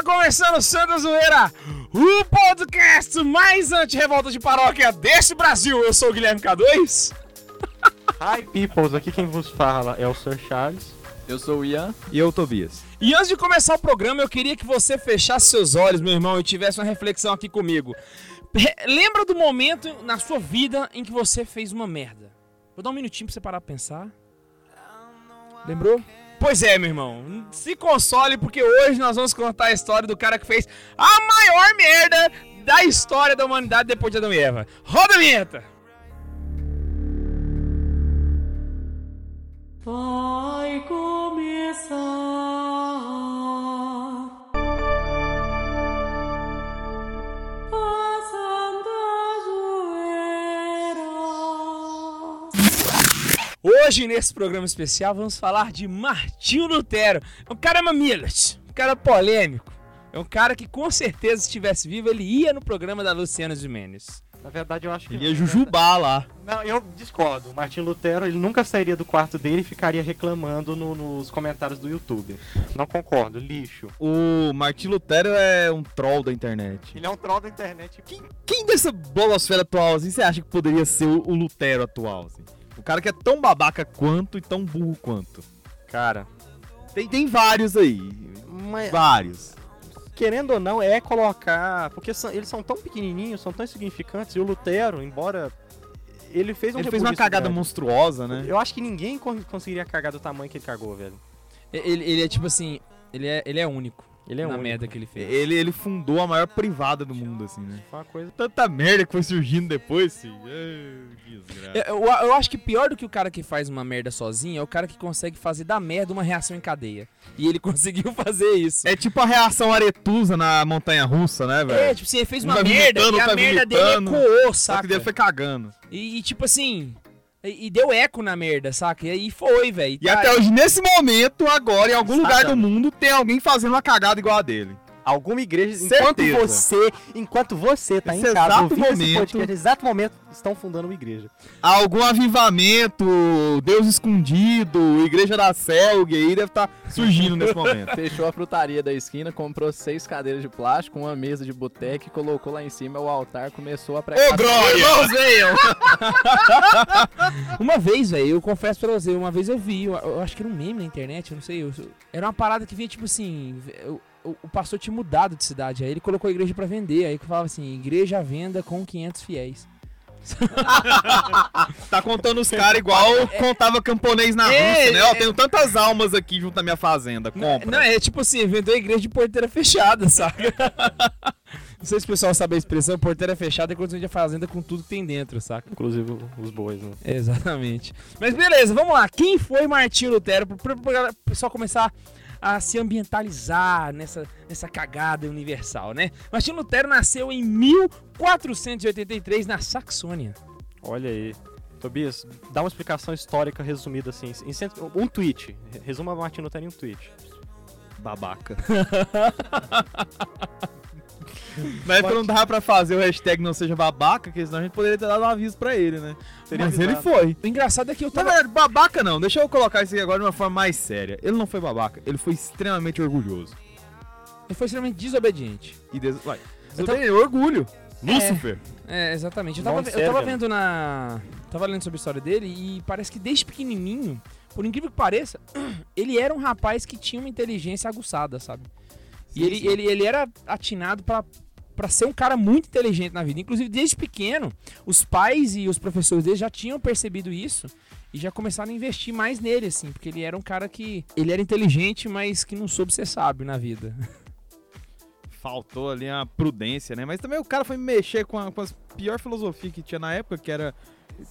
Tá começando o Santa Zoeira, o podcast mais anti-revolta de paróquia desse Brasil. Eu sou o Guilherme K2. Hi, peoples. Aqui quem vos fala é o Sir Charles. Eu sou o Ian. E eu, Tobias. E antes de começar o programa, eu queria que você fechasse seus olhos, meu irmão, e tivesse uma reflexão aqui comigo. Re- Lembra do momento na sua vida em que você fez uma merda? Vou dar um minutinho pra você parar pra pensar. Lembrou? Pois é, meu irmão. Se console, porque hoje nós vamos contar a história do cara que fez a maior merda da história da humanidade depois de Adão e Eva. Roda a vinheta! Vai começar Hoje, nesse programa especial, vamos falar de Martinho Lutero. É um cara mamilas, um cara polêmico. É um cara que, com certeza, se estivesse vivo, ele ia no programa da Luciana Gimenez. Na verdade, eu acho que. Ele ia jujubar lá. Não, eu discordo. O Martin Lutero, ele nunca sairia do quarto dele e ficaria reclamando no- nos comentários do YouTube. Não concordo, lixo. O Martin Lutero é um troll da internet. Ele é um troll da internet. Quem, quem dessa bolosfera atual, assim, você acha que poderia ser o, o Lutero atual, assim? O cara que é tão babaca quanto e tão burro quanto. Cara, Tem, tem vários aí. mas, Vários. querendo ou não, é colocar. Porque são- eles são tão pequenininhos, são tão insignificantes. E o Lutero, embora. Ele fez um Ele fez uma cagada grande. monstruosa, né? Eu acho que ninguém con- conseguiria cagar do tamanho que ele cagou, velho. Ele, ele é tipo assim, ele é, ele é único Ele é na único. merda que ele fez. Ele, ele fundou a maior privada do mundo, assim, né? Foi uma coisa. Tanta merda que foi surgindo depois, sim. Ai, desgraça. Eu, eu- eu acho que pior do que o cara que faz uma merda sozinho é o cara que consegue fazer da merda uma reação em cadeia. E ele conseguiu fazer isso. É tipo a reação aretusa na montanha russa, né, É, velho? tipo assim, ele fez Um uma vai merda vomitando, e a tá merda dele ecoou, Só saca? que dele foi cagando. E, e, tipo assim, e, e deu eco na merda, saca? E aí foi, velho. E até hoje, nesse momento, agora, em algum Saca? lugar do mundo, tem alguém fazendo uma cagada igual a dele. Alguma igreja, Certeza. enquanto você, enquanto você tá Nesse em casa exato ouvindo esse momento- podcast, nesse exato momento, estão fundando uma igreja. Algum avivamento, Deus escondido, Igreja da Selg aí deve estar surgindo nesse momento. Fechou a frutaria da esquina, comprou seis cadeiras de plástico, uma mesa de boteca e colocou lá em cima o altar, começou a pregar. Ô, Glória! Uma vez, velho, eu confesso pra você, uma vez eu vi, eu, eu acho que era um meme na internet, eu não sei. eu- era uma parada que vinha tipo assim. O, o- o pastor tinha mudado de cidade, aí ele colocou a igreja pra vender, aí que falava assim: igreja à venda com 500 fiéis. Tá contando os caras igual contava camponês na É, Rússia, né? Ó, é. tenho tantas almas aqui junto à minha fazenda, compra. Não, é tipo assim, vendeu a igreja de porteira fechada, saca? não sei se o pessoal sabe a expressão, porteira fechada é quando você vende a fazenda com tudo que tem dentro, saca? Inclusive os bois, né? Exatamente. Mas beleza, vamos lá. Quem foi Martinho Lutero? Para o pessoal começar a se ambientalizar nessa, nessa cagada universal, né? Martinho Lutero nasceu em 1483 na Saxônia. Olha aí. Tobias, dá uma explicação histórica resumida assim. Em cento- um tweet. Resuma Martin Lutero em um tweet. Babaca. Na época não dava pra fazer o hashtag não seja babaca, porque senão a gente poderia ter dado um aviso pra ele, né? Seria Mas ele avisado. foi. O engraçado é que eu Na tava. verdade, babaca não. Deixa eu colocar isso aqui agora de uma forma mais séria. Ele não foi babaca, ele foi extremamente orgulhoso. Ele foi extremamente desobediente. E des... Vai. Eu tava- Desobediente, orgulho. Lúcifer. É, exatamente. Eu tava, eu tava vendo na. Tava lendo sobre a história dele e parece que desde pequenininho, por incrível que pareça, ele era um rapaz que tinha uma inteligência aguçada, sabe? E Sim, ele, sim. ele, ele era atinado pra, pra ser um cara muito inteligente na vida. Inclusive, desde pequeno, os pais e os professores dele já tinham percebido isso e já começaram a investir mais nele, assim, porque ele era um cara que. Ele era inteligente, mas que não soube ser sábio na vida. Faltou ali uma prudência, né? Mas também o cara foi mexer com, a, com as pior filosofia que tinha na época, que era.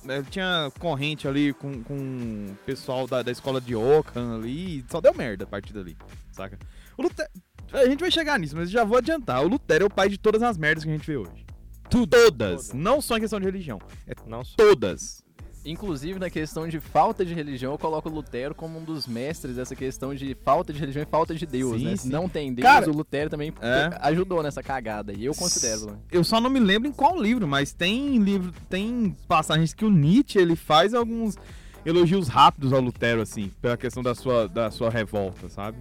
né, Tinha corrente ali com, com o pessoal da, da escola de Ockham ali, e só deu merda a partir dali, saca? O Lutero, a gente vai chegar nisso, mas já vou adiantar. O Lutero é o pai de todas as merdas que a gente vê hoje. Todas. Não só em questão de religião. É Não só. todas. Inclusive, na questão de falta de religião, eu coloco o Lutero como um dos mestres dessa questão de falta de religião e falta de Deus, Sim, né? sim. Não tem Deus, Cara, o Lutero também é. ajudou nessa cagada. E eu considero. né? Eu só não me lembro em qual livro, mas tem livro, tem passagens que o Nietzsche ele faz alguns elogios rápidos ao Lutero, assim, pela questão da sua, da sua revolta, sabe?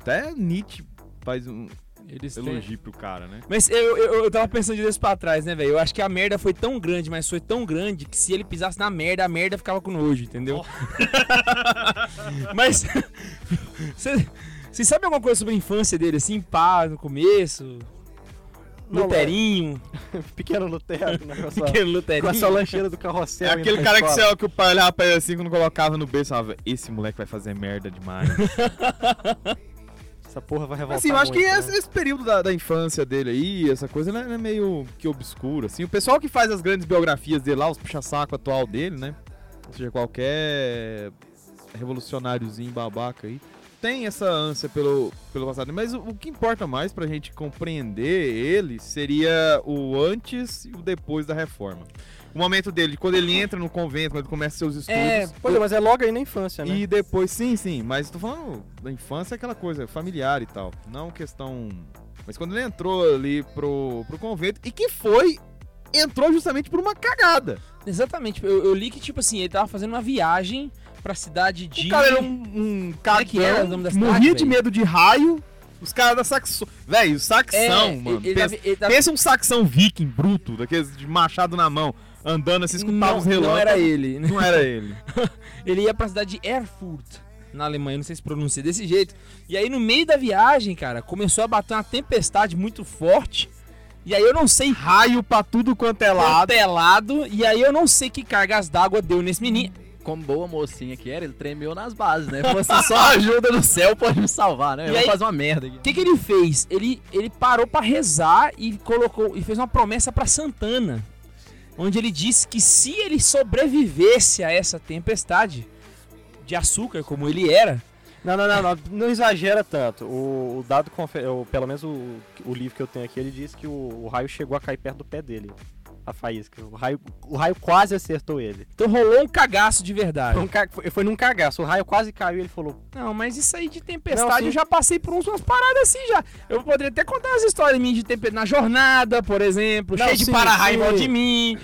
Até Nietzsche faz um. Eles têm- elogio pro cara, né? Mas eu, eu, eu tava pensando disso pra trás, né, velho? Eu acho que a merda foi tão grande, mas foi tão grande que se ele pisasse na merda, a merda ficava com nojo, entendeu? mas. Vocês sabem alguma coisa sobre a infância dele, assim, pá, no começo? Não, Luterinho, Pequeno Lutero, né, com, a sua, pequeno com Luterinho. a sua lancheira do carrossel. É aquele cara que, você, que o pai olhava pra ele assim quando colocava no berço e falava, esse moleque vai fazer merda demais. Essa porra vai revoltar assim, eu acho que muito, esse, né? esse período da, da infância dele aí, essa coisa, né, é meio que obscura, assim. O pessoal que faz as grandes biografias dele lá, os puxa-saco atual dele, né? Ou seja, qualquer revolucionáriozinho babaca aí, tem essa ânsia pelo, pelo passado. Mas o, o que importa mais pra gente compreender ele seria o antes e o depois da reforma. O momento dele, quando ele entra no convento, quando ele começa seus estudos. É, Pois é, mas é logo aí na infância, né? E depois, sim, sim, mas tô falando da infância, é aquela coisa familiar e tal. Não questão. Mas quando ele entrou ali pro, pro convento, e que foi. Entrou justamente por uma cagada. Exatamente, eu, eu li que, tipo assim, ele tava fazendo uma viagem pra cidade de. O cara era um, um Como é que era o nome da cidade, morria de medo de raio. Os caras da saxão. Velho, o saxão, É, mano. ele, pensa, ele pensa um saxão viking bruto, daqueles de machado na mão, andando assim, escutava não, os relâmpagos. não era ele. Não era ele. Ele ia pra cidade de Erfurt, na Alemanha, não sei se pronuncia desse jeito. E aí, no meio da viagem, cara, começou a bater uma tempestade muito forte. E aí eu não sei Raio pra tudo quanto é lado. telado. E aí eu não sei que cargas d'água deu nesse menino. Como boa mocinha que era, ele tremeu nas bases, né? Falou assim, só a ajuda do céu pode me salvar, né? E Eu vou aí- fazer uma merda aqui. O que, que ele fez? Ele, ele parou pra rezar e colocou e fez uma promessa pra Santana, onde ele disse que se ele sobrevivesse a essa tempestade de açúcar como ele era, Não, não, não, não, não exagera tanto. O, o dado, pelo menos o, o livro que eu tenho aqui, ele diz que o, o raio chegou a cair perto do pé dele. A faísca. O raio, o raio quase acertou ele. então rolou um cagaço de verdade. Foi, um ca- foi- num cagaço. O raio quase caiu e ele falou: Não, mas isso aí de tempestade Não, sim. eu já passei por uns- umas paradas assim já. Eu poderia até contar umas histórias minhas de tempestade na jornada, por exemplo, Não, cheio de sim, para-raio sim. volta de mim.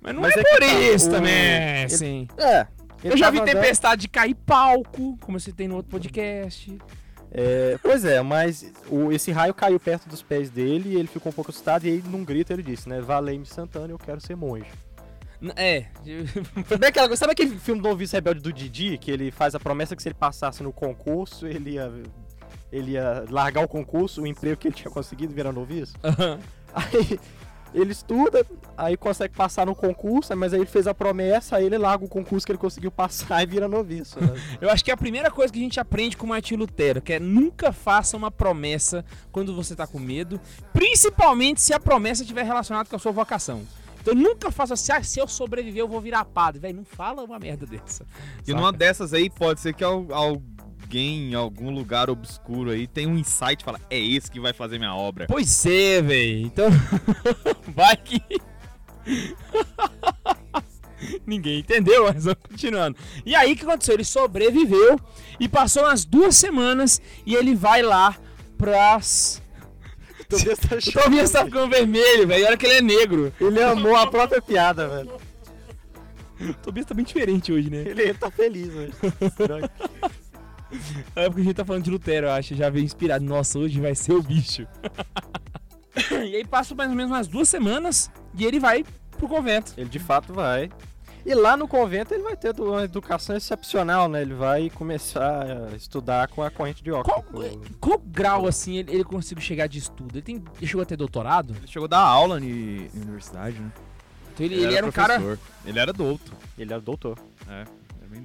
Mas não Mas é, é por tá, isso o- também, ele-. É. ele Eu já vi andando- tempestade de cair palco, como você tem no outro podcast. É, pois é, mas o, esse raio caiu perto dos pés dele e ele ficou um pouco assustado. E aí, num grito, ele disse, né? Valei-me Santana, eu quero ser monge. É, Sabe, aquele filme do Noviço Rebelde do Didi? Que ele faz a promessa que se ele passasse no concurso, ele ia, ele ia largar o concurso, o emprego que ele tinha conseguido virar noviço? Aí ele estuda, aí consegue passar no concurso, mas aí ele fez a promessa, aí ele larga o concurso que ele conseguiu passar e vira noviço. Né? eu acho que é a primeira coisa que a gente aprende com o Martin Lutero, que é nunca faça uma promessa quando você tá com medo, principalmente se a promessa estiver relacionada com a sua vocação. Então nunca faça assim, ah, se eu sobreviver eu vou virar padre. Velho, não fala uma merda dessa. E saca? numa dessas aí, pode ser que al- alguém em algum lugar obscuro aí tenha um insight e fala, é esse que vai fazer minha obra. Pois é, velho. Então, vai que. Ninguém entendeu, mas vamos continuando. E aí o que aconteceu? Ele sobreviveu e passou umas duas semanas e ele vai lá pras. Tobias tá O Tobias tá ficando vermelho, velho. Olha que ele é negro. Ele amou a própria piada, velho. O Tobias tá bem diferente hoje, né? Ele tá feliz, velho. É porque a gente tá falando de Lutero, eu acho. Já veio inspirado. Nossa, hoje vai ser o bicho. e aí passa mais ou menos umas duas semanas e ele vai pro convento. Ele de fato vai. E lá no convento ele vai ter uma educação excepcional, né? Ele vai começar a estudar com a corrente de Qual, óculos. qual grau, assim, ele, ele conseguiu chegar de estudo? Ele, tem, ele chegou a ter doutorado? Ele chegou a dar aula em universidade, né? Então ele, ele era um cara... Ele era douto. Ele é doutor. É,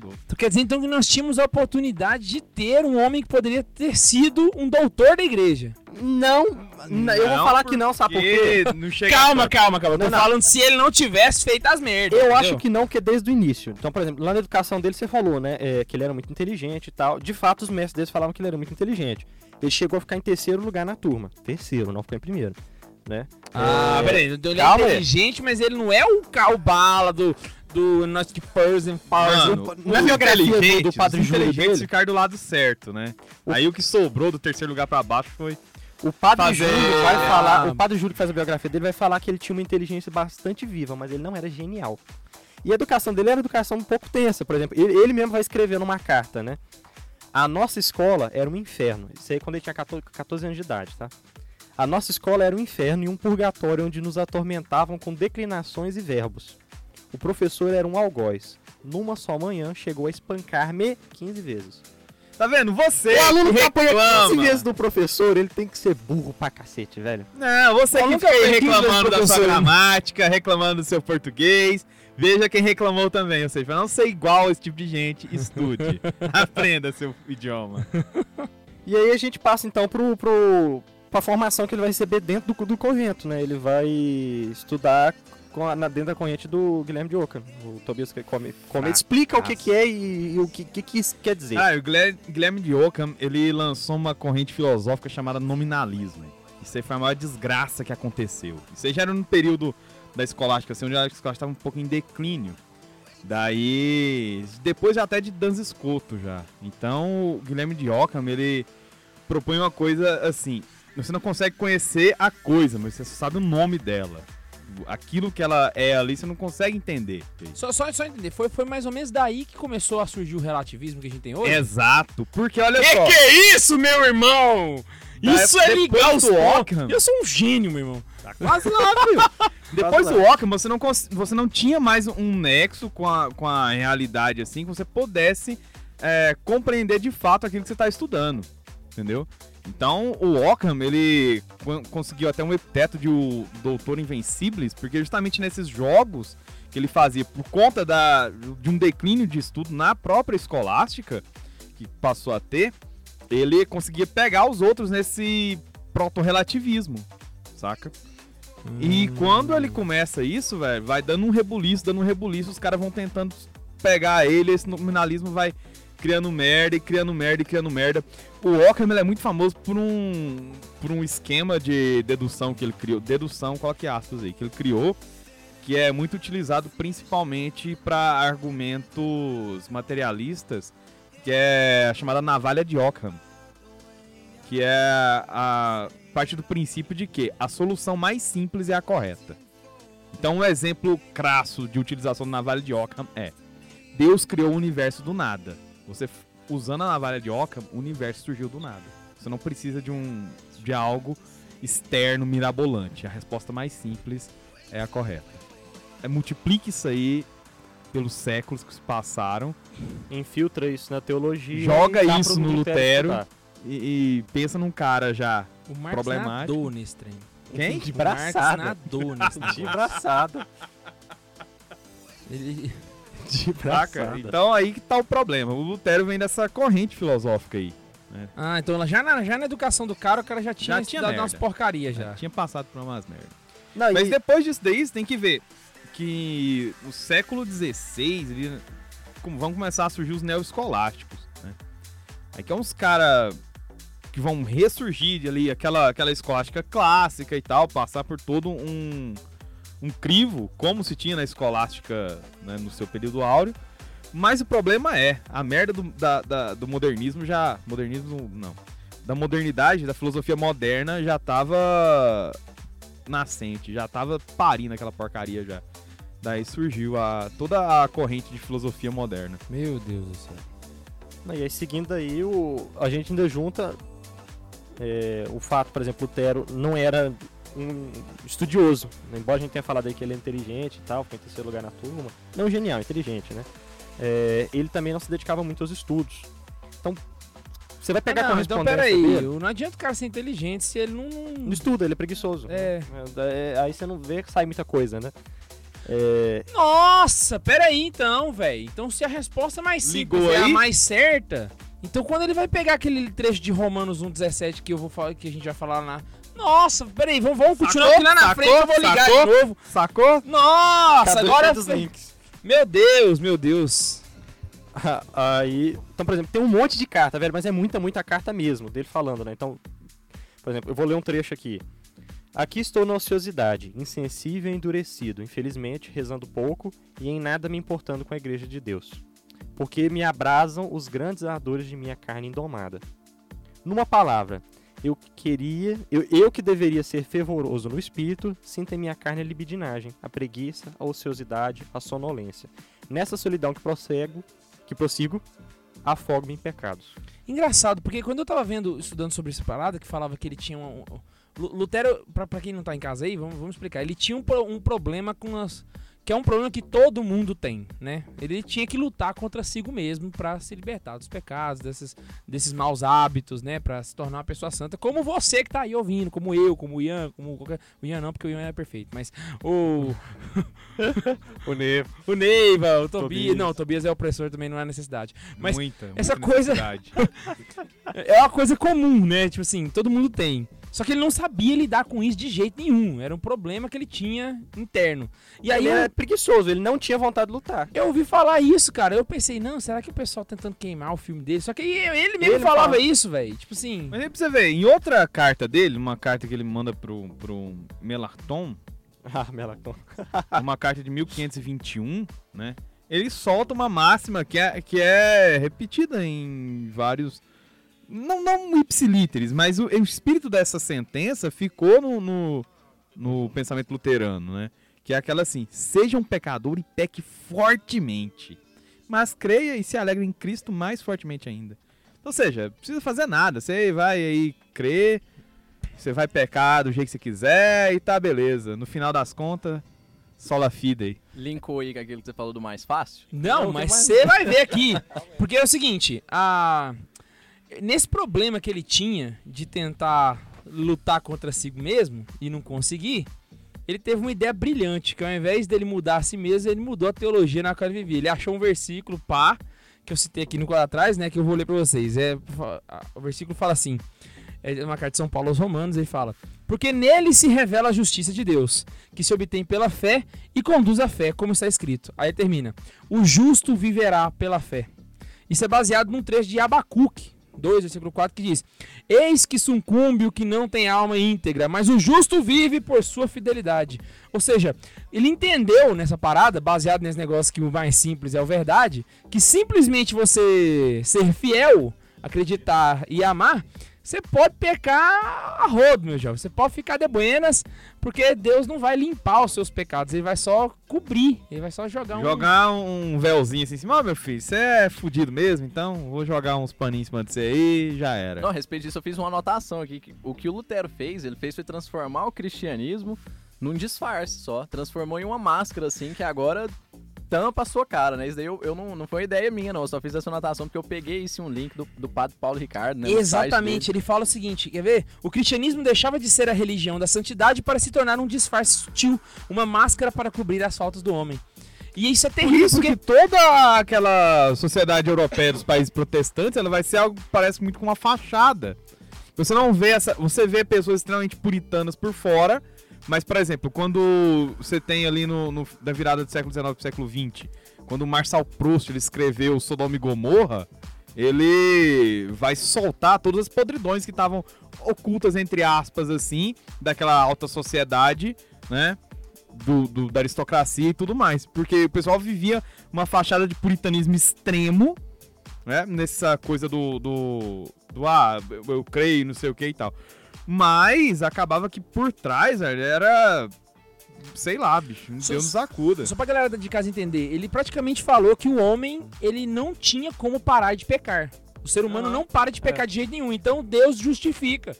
douto. Tu quer dizer, então, que nós tínhamos a oportunidade de ter um homem que poderia ter sido um doutor da igreja. Não, n- eu vou Não, falar que não, sabe por quê? Não Calma, calma, calma. Eu tô Não, não. falando se ele não tivesse feito as merdas. Eu entendeu? acho que não, que é desde o início. Então, por exemplo, lá na educação dele você falou, né? é, que ele era muito inteligente e tal. De fato, os mestres deles falavam que ele era muito inteligente. Ele chegou a ficar em terceiro lugar na turma. Terceiro, não ficou em primeiro. Né? Ah, É, peraí. Então ele é inteligente, mas ele não é o Cal Bala do, do Not Person Mano, Não é biografia do- Padre Júlio dele? ficaram do lado certo, né? Aí o que sobrou do terceiro lugar pra baixo foi... O padre Fazer- Júlio vai falar, o padre Júlio que faz a biografia dele vai falar que ele tinha uma inteligência bastante viva, mas ele não era genial. E a educação dele era uma educação um pouco tensa, por exemplo, ele, ele mesmo vai escrever numa carta, né? A nossa escola era um inferno. Isso aí quando ele tinha 14, 14 anos de idade, tá? A nossa escola era um inferno e um purgatório onde nos atormentavam com declinações e verbos. O professor era um algoz. Numa só manhã, chegou a espancar-me 15 vezes. Tá vendo? Você O aluno que apanha 15 reclama. vezes do professor, ele tem que ser burro pra cacete, velho. Não, você que fica aí reclamando da sua gramática, reclamando do seu português. Veja quem reclamou também. Ou seja, pra não ser igual esse tipo de gente, estude. Aprenda seu idioma. E aí a gente passa então pro, pro, pra formação que ele vai receber dentro do, do convento, né? Ele vai estudar com a- na, dentro da corrente do Guilherme de Ockham. O Tobias que come, come explica o que, que é e, e o que, que, que isso quer dizer. Ah, o Guilher- Guilherme de Ockham, ele lançou uma corrente filosófica chamada nominalismo. Isso aí foi a maior desgraça que aconteceu. Isso aí já era no período da escolástica, assim, onde a escolástica estava um pouco em declínio. Daí, depois até de Dan Escoto já. Então, o Guilherme de Ockham, ele propõe uma coisa assim, você não consegue conhecer a coisa, mas você só sabe o nome dela. Aquilo que ela é ali, você não consegue entender. Só, só, só entender, foi, foi mais ou menos daí que começou a surgir o relativismo que a gente tem hoje? Exato, porque olha Que só... que é isso, meu irmão? Da Isso é ligar os. Ockham. Eu sou um gênio, meu irmão. Quase lá, filho. Depois do Ockham, você não, você não tinha mais um nexo com a, com a realidade, assim, que você pudesse é, compreender de fato aquilo que você está estudando, entendeu? Então, o Ockham, ele con- conseguiu até um epiteto de o Doutor Invencíveis, porque justamente nesses jogos que ele fazia, por conta da, de um declínio de estudo na própria escolástica, que passou a ter, ele conseguia pegar os outros nesse proto-relativismo, saca? E quando ele começa isso, velho, vai dando um rebuliço, dando um rebuliço, os caras vão tentando pegar ele, esse nominalismo vai criando merda e criando merda e criando merda. O Ockham é muito famoso por um por um esquema de dedução que ele criou, dedução, coloque aspas aí, que ele criou, que é muito utilizado principalmente para argumentos materialistas, que é a chamada navalha de Ockham, que é a parte do princípio de que a solução mais simples é a correta. Então, um exemplo crasso de utilização da navalha de Ockham é: Deus criou o universo do nada. Você usando a navalha de Ockham, o universo surgiu do nada. Você não precisa de um de algo externo mirabolante. A resposta mais simples é a correta. É, multiplique isso aí pelos séculos que se passaram Infiltra isso na teologia. Joga e isso no Lutero. e, e pensa num cara já O Marx Problemático. nadou nesse trem. Quem? De Marx braçada. nadou nesse De braçada. Ele... De Saca? braçada. Então aí que tá o problema. O Lutero vem dessa corrente filosófica aí. Ah, então lá- já na, já na educação do cara, o cara já tinha Já tinha merda. umas porcarias já. Já tinha passado por umas merda. Não, Mas e- depois disso daí, você tem que ver que o século XVI, vão começar a surgir os neoescolásticos, né? Aí que é uns caras que vão ressurgir ali, aquela, aquela escolástica clássica e tal, passar por todo um, um crivo, como se tinha na escolástica né, no seu período áureo. Mas o problema é, a merda do, da- da- do modernismo já... Modernismo, não. Da modernidade, da filosofia moderna já tava nascente, já tava parindo aquela porcaria já. Daí surgiu a, toda a corrente de filosofia moderna. Meu Deus do céu. E aí, seguindo aí, o, a gente ainda junta é, o fato, por exemplo, Lutero não era um estudioso. né? Embora a gente tenha falado aí que ele é inteligente e tal, foi em terceiro lugar na turma. Não genial, inteligente, né? É, ele também não se dedicava muito aos estudos. Então, você vai pegar Ah, a não, então correspondência peraí, dele, não adianta o cara ser inteligente se ele não... não estuda, ele é preguiçoso. É. É, aí você não vê que sai muita coisa, né? É, Nossa, peraí então, velho. Então se a resposta mais simples Ligou é a aí? mais certa, então quando ele vai pegar aquele trecho de Romanos 1,17 que eu vou falar, que a gente vai falar lá. Nossa, peraí, vamos, vamos continuar Sacou? aqui lá na Sacou? frente, eu vou ligar Sacou? de novo. Sacou? Nossa, Cadê- agora. os links? Meu Deus, meu Deus. Aí, então, por exemplo, tem um monte de carta, velho, mas é muita, muita carta mesmo, dele falando, né? Então, por exemplo, eu vou ler um trecho aqui. Aqui estou na ociosidade, insensível e endurecido, infelizmente, rezando pouco e em nada me importando com a igreja de Deus. Porque me abrasam os grandes ardores de minha carne indomada. Numa palavra, eu que queria, eu, eu que deveria ser fervoroso no espírito, sinto em minha carne a libidinagem, a preguiça, a ociosidade, a sonolência. Nessa solidão que prossego, que prossigo, afogo-me em pecados. Engraçado, porque quando eu tava vendo, estudando sobre essa parada, que falava que ele tinha um- Lu- Lutero, pra, pra quem não tá em casa aí, vamos, vamos explicar. Ele tinha um, um problema com as. Que é um problema que todo mundo tem, né? Ele tinha que lutar contra si mesmo pra se libertar dos pecados, desses, desses maus hábitos, né? Pra se tornar uma pessoa santa, como você que tá aí ouvindo, como eu, como o Ian, como qualquer. O Ian não, porque o Ian é perfeito, mas o. O Nevo. O Neiva, o Tobias. Tobias. Não, o Tobias é opressor também, não há necessidade. Mas muita, essa muita coisa-. É uma coisa comum, né? Tipo assim, todo mundo tem. Só que ele não sabia lidar com isso de jeito nenhum. Era um problema que ele tinha interno. E aí ele eu, era preguiçoso, ele não tinha vontade de lutar. eu ouvi falar isso, cara. Eu pensei, não, será que o pessoal tá tentando queimar o filme dele? Só que ele mesmo Ele falava fala. isso, velho. Tipo assim. Mas aí pra você ver, em outra carta dele, uma carta que ele manda pro, pro Melarton, Ah, Melacton. uma carta de 1521, né? Ele solta uma máxima que é, que é repetida em vários. Não, não ipsilíteres, mas o, o espírito dessa sentença ficou no, no, no pensamento luterano, né? Que é aquela assim: seja um pecador e peque fortemente, mas creia e se alegre em Cristo mais fortemente ainda. Ou seja, não precisa fazer nada, você vai aí crer, você vai pecar do jeito que você quiser e tá beleza. No final das contas, sola fidei. Linkou aí com aquilo que você falou do mais fácil. Não, Não, mas você vai ver aqui. Porque é o seguinte, a... nesse problema que ele tinha de tentar lutar contra si mesmo e não conseguir, ele teve uma ideia brilhante, que ao invés dele mudar a si mesmo, ele mudou a teologia na qual ele vivia. Ele achou um versículo, pá, que eu citei aqui no quadro atrás, né, que eu vou ler pra vocês. É, o versículo fala assim, é uma carta de São Paulo aos Romanos, ele fala: Porque nele se revela a justiça de Deus, que se obtém pela fé e conduz à fé, como está escrito. Aí termina: O justo viverá pela fé. Isso é baseado num trecho de Abacuque 2, versículo 4, que diz: Eis que sucumbe o que não tem alma íntegra, mas o justo vive por sua fidelidade. Ou seja, ele entendeu nessa parada, baseado nesse negócio que o mais simples é o verdade, que simplesmente você ser fiel, acreditar e amar, você pode pecar a rodo, meu jovem. Você pode ficar de buenas, porque Deus não vai limpar os seus pecados, ele vai só cobrir, ele vai só jogar um. Jogar um véuzinho assim em cima, ó meu filho, você é fudido mesmo, então vou jogar uns paninhos em cima de você aí e já era. Não, a respeito disso, eu fiz uma anotação aqui. que o que o Lutero fez, ele fez foi transformar o cristianismo num disfarce só. Transformou em uma máscara, assim, que agora tampa a sua cara, né? Isso daí eu, eu não, não foi ideia minha, não. Eu só fiz essa anotação porque eu peguei isso em um link do, do padre Paulo Ricardo, né? Exatamente, ele fala o seguinte, quer ver? O cristianismo deixava de ser a religião da santidade para se tornar um disfarce sutil, uma máscara para cobrir as faltas do homem. E isso é Por terrível, isso porque que toda aquela sociedade europeia dos países protestantes, ela vai ser algo que parece muito com uma fachada. Você não vê essa, você vê pessoas extremamente puritanas por fora, mas por exemplo, quando você tem ali no, no- da virada do século XIX pro século XX, quando o Marcel Proust ele escreveu Sodoma e Gomorra, ele vai soltar todas as podridões que estavam ocultas entre aspas assim, daquela alta sociedade, né? do- do- da aristocracia e tudo mais. Porque o pessoal vivia uma fachada de puritanismo extremo, né? Nessa coisa do. do, do, ah, eu, eu creio, não sei o que e tal. Mas acabava que por trás velho, era. Sei lá, bicho. Um Só- Deus nos acuda. Só pra galera de casa entender, ele praticamente falou que o homem, ele não tinha como parar de pecar. O ser humano não para de pecar de jeito nenhum, então Deus justifica.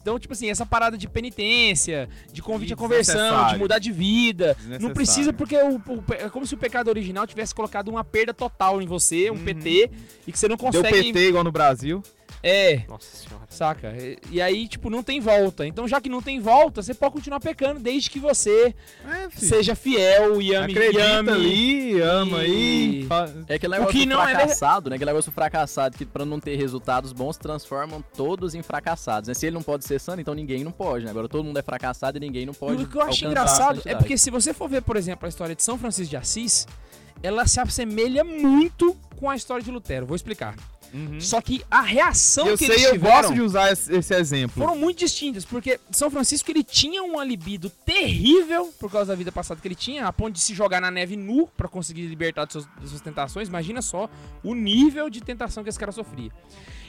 Então, tipo assim, essa parada de penitência, de convite à conversão, de mudar de vida, não precisa porque o, o é como se o pecado original tivesse colocado uma perda total em você, um Uhum. PT, e que você não Deu consegue... PT igual no Brasil. É, Nossa senhora. Saca? E, e aí, tipo, não tem volta. Então, já que não tem volta, você pode continuar pecando desde que você É, seja fiel e ame, e Acredita ame. ali, ama aí. e- fa- É aquele O negócio que não é fracassado, né? Aquele negócio fracassado que pra não ter resultados bons transformam todos em fracassados. Né? Se ele não pode ser santo, então ninguém não pode, né? Agora todo mundo é fracassado e ninguém não pode. E o que eu acho engraçado é porque se você for ver, por exemplo, a história de São Francisco de Assis, ela se assemelha muito com a história de Lutero. Vou explicar. Uhum. Só que a reação Eu que sei, eles eu tiveram gosto de usar esse, exemplo. foram muito distintas, porque São Francisco ele tinha uma libido terrível por causa da vida passada que ele tinha, a ponto de se jogar na neve nu pra conseguir libertar de suas, de suas tentações. Imagina só o nível de tentação que esse cara sofria.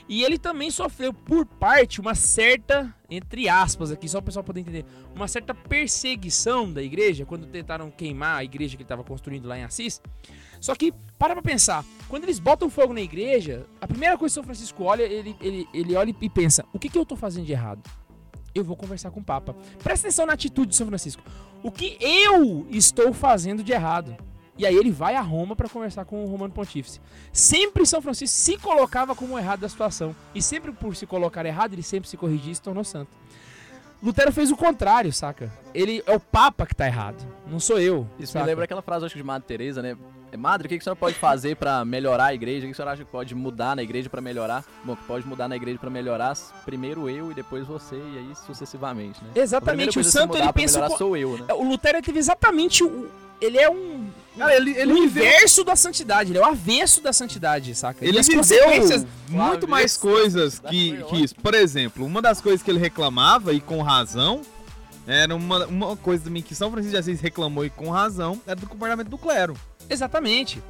E ele também sofreu por parte uma certa, entre aspas aqui, só o pessoal poder entender, uma certa perseguição da igreja quando tentaram queimar a igreja que ele estava construindo lá em Assis. Só que, para pra pensar, quando eles botam fogo na igreja, a primeira coisa que São Francisco olha, ele, ele, ele olha e pensa, o que, que eu tô fazendo de errado? eu vou conversar com o Papa. Presta atenção na atitude de São Francisco. O que eu estou fazendo de errado? E aí ele vai a Roma para conversar com o Romano Pontífice. Sempre São Francisco se colocava como errado da situação. E sempre por se colocar errado, ele sempre se corrigia e se tornou santo. Lutero fez o contrário, saca? Ele é o Papa que tá errado, não sou eu. Isso saca? me lembra aquela frase, acho que de Madre Teresa, né? É, Madre, o que, que a senhora pode fazer pra melhorar a igreja? O que, a senhora acha que pode mudar na igreja pra melhorar? Bom, que pode mudar na igreja pra melhorar primeiro eu e depois você, e aí sucessivamente, né? Exatamente, o santo ele pensa. melhorar sou eu, né? O Lutero ele teve exatamente o. Ele é um. Cara, ele, ele o viveu, inverso da santidade, ele é o avesso da santidade, saca? ele E as viveu muito mais coisas Foi que, que isso. Por exemplo, uma das coisas que ele reclamava, e com razão, era uma, uma coisa também que São Francisco de Assis reclamou e com razão, era do comportamento do clero. Exatamente.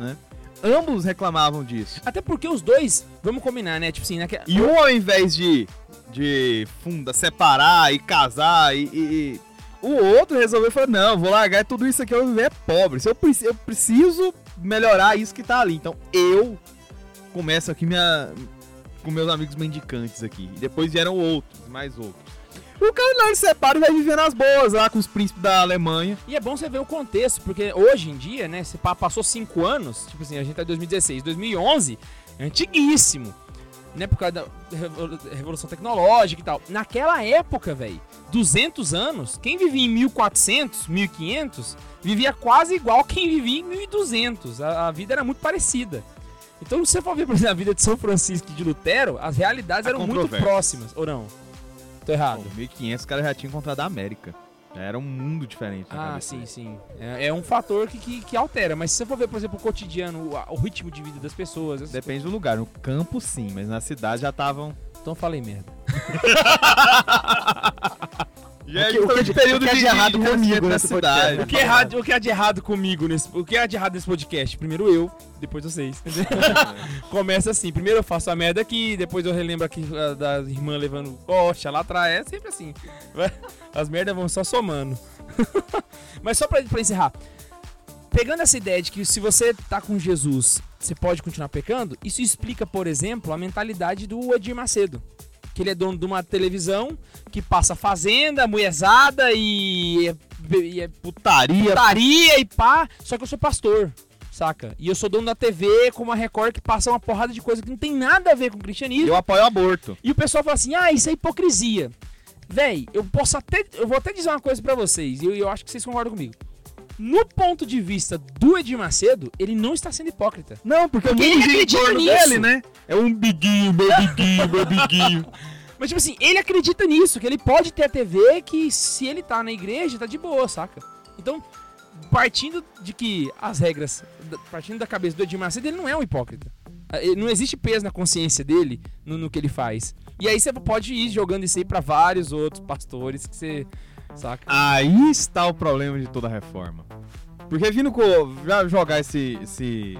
Ambos reclamavam disso. Até porque os dois, vamos combinar, né? Tipo assim, naque... E um, ao invés de, de funda, separar e casar, e, e- e- o outro resolveu falar: não, vou largar tudo isso aqui, eu vou viver pobre. Se eu, eu preciso melhorar isso que tá ali. Então eu começo aqui minha, com meus amigos mendicantes aqui. E depois vieram outros, mais outros. O cara não, ele separa e vai viver nas boas lá com os príncipes da Alemanha. E é bom você ver o contexto, porque hoje em dia, né, se passou cinco anos, tipo assim, a gente tá em 2016, 2011, é antiguíssimo, né, por causa da revolu- revolução tecnológica e tal. Naquela época, velho, 200 anos, quem vivia em 1400, 1500, vivia quase igual quem vivia em 1200. A, a vida era muito parecida. Então, se você for ver, por exemplo, a vida de São Francisco e de Lutero, as realidades Há eram muito próximas, ou não? Tô errado. Bom, 1500 os caras já tinham encontrado a América. Era um mundo diferente. Ah, sim, sim. É, é um fator que, que, que altera. Mas se você for ver, por exemplo, o cotidiano, o, o ritmo de vida das pessoas. Depende do lugar. No campo, sim, mas na cidade já estavam. coisas. Então eu falei merda. Já O que- o que- de período o que é de errado comigo crescimento na nesse podcast? cidade. O que, é errado, o que é de errado comigo nesse. O que é de errado nesse podcast? Primeiro eu, depois vocês. Começa assim. Primeiro eu faço a merda aqui, depois eu relembro aqui ah, da irmã levando coxa lá atrás. É sempre assim. Vai- As merdas vão só somando. Mas só pra, pra encerrar. Pegando essa ideia de que se você tá com Jesus, você pode continuar pecando, isso explica, por exemplo, a mentalidade do Edir Macedo. Que ele é dono de uma televisão que passa fazenda, mulherzada e, e é Putaria. putaria e pá. Só que eu sou pastor, saca? E eu sou dono da TV com uma Record que passa uma porrada de coisa que não tem nada a ver com cristianismo. Eu apoio o aborto. E o pessoal fala assim: ah, isso é hipocrisia. Véi, eu posso até. Eu vou até dizer uma coisa pra vocês, e eu, eu acho que vocês concordam comigo. No ponto de vista do Edir Macedo, ele não está sendo hipócrita. Não, porque, Porque o ele mundo gira em acredita torno nisso. dele, né? É um biguinho, meu biguinho, meu biguinho. Mas, tipo assim, ele acredita nisso, que ele pode ter a TV que se ele tá na igreja, tá de boa, saca? Então, partindo de que as regras, partindo da cabeça do Edir Macedo, ele não é um hipócrita. Ah, Não existe peso na consciência dele no, no que ele faz. E aí você pode ir jogando isso aí pra vários outros pastores que você. Saca? Aí está o problema de toda reforma. Porque vindo com. Já jogar esse. esse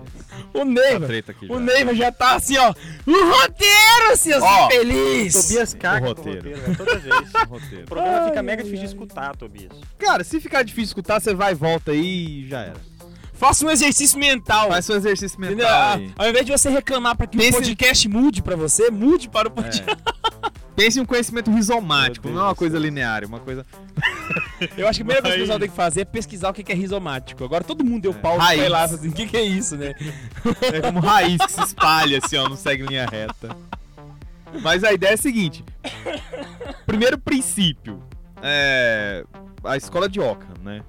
O Neiva. treta aqui. O já. Neiva já tá assim, ó. O roteiro, seus Ó, infeliz! Tobias caga O roteiro. roteiro, velho, toda vez. O roteiro. O programa Ai, fica mega ai, difícil de escutar, Tobias. Cara, se ficar difícil escutar, você vai e volta aí e já era. Faça um exercício mental. Faz seu exercício mental Entendeu? Ah. Ao invés de você reclamar para que Pense- o podcast mude pra você, mude para o podcast. É. Pense em um conhecimento rizomático, não é uma coisa linear, é uma coisa. Eu acho que a primeira coisa que o pessoal tem que fazer é pesquisar o que é rizomático. Agora todo mundo deu É. pau Raiz. foi lá assim, o que, que é isso, né? É como raiz que se espalha assim, ó, não segue linha reta. Mas a ideia é a seguinte: primeiro princípio, é a escola de Ockham, né?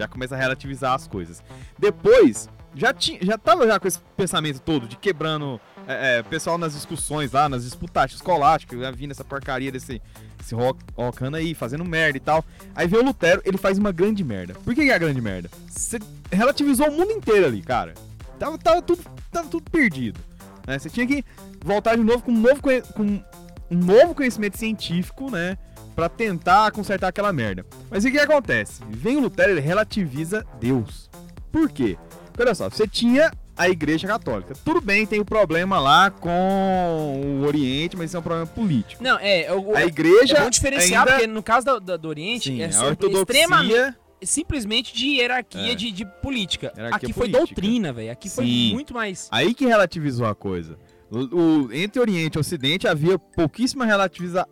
Já começa a relativizar as coisas. Depois, já tinha, já tava já com esse pensamento todo de quebrando é, é, pessoal nas discussões lá, nas disputas escolásticas, já vindo essa porcaria desse esse Rock- Ockham aí, fazendo merda e tal. Aí vem o Lutero, ele faz uma grande merda. Por que, que é a grande merda? Você relativizou o mundo inteiro ali, cara. Tava, tava, tudo, tava tudo perdido. né? Você tinha que voltar de novo com um novo, com um novo conhecimento científico, né? Pra tentar consertar aquela merda. Mas o que, acontece? Vem o Lutero, ele relativiza Deus. Por quê? Porque olha só, você tinha a Igreja Católica. Tudo bem, tem o problema lá com o Oriente, mas isso é um problema político. Não, é, o, A Igreja é bom diferenciar, ainda... porque no caso da- da- do Oriente, Sim, é ortodoxia... extremamente, simplesmente de hierarquia É. de, de política. Hierarquia Aqui foi política. doutrina, velho. Aqui foi Sim. muito mais... Aí que relativizou a coisa. O, o- entre Oriente e Ocidente havia pouquíssima relativiza...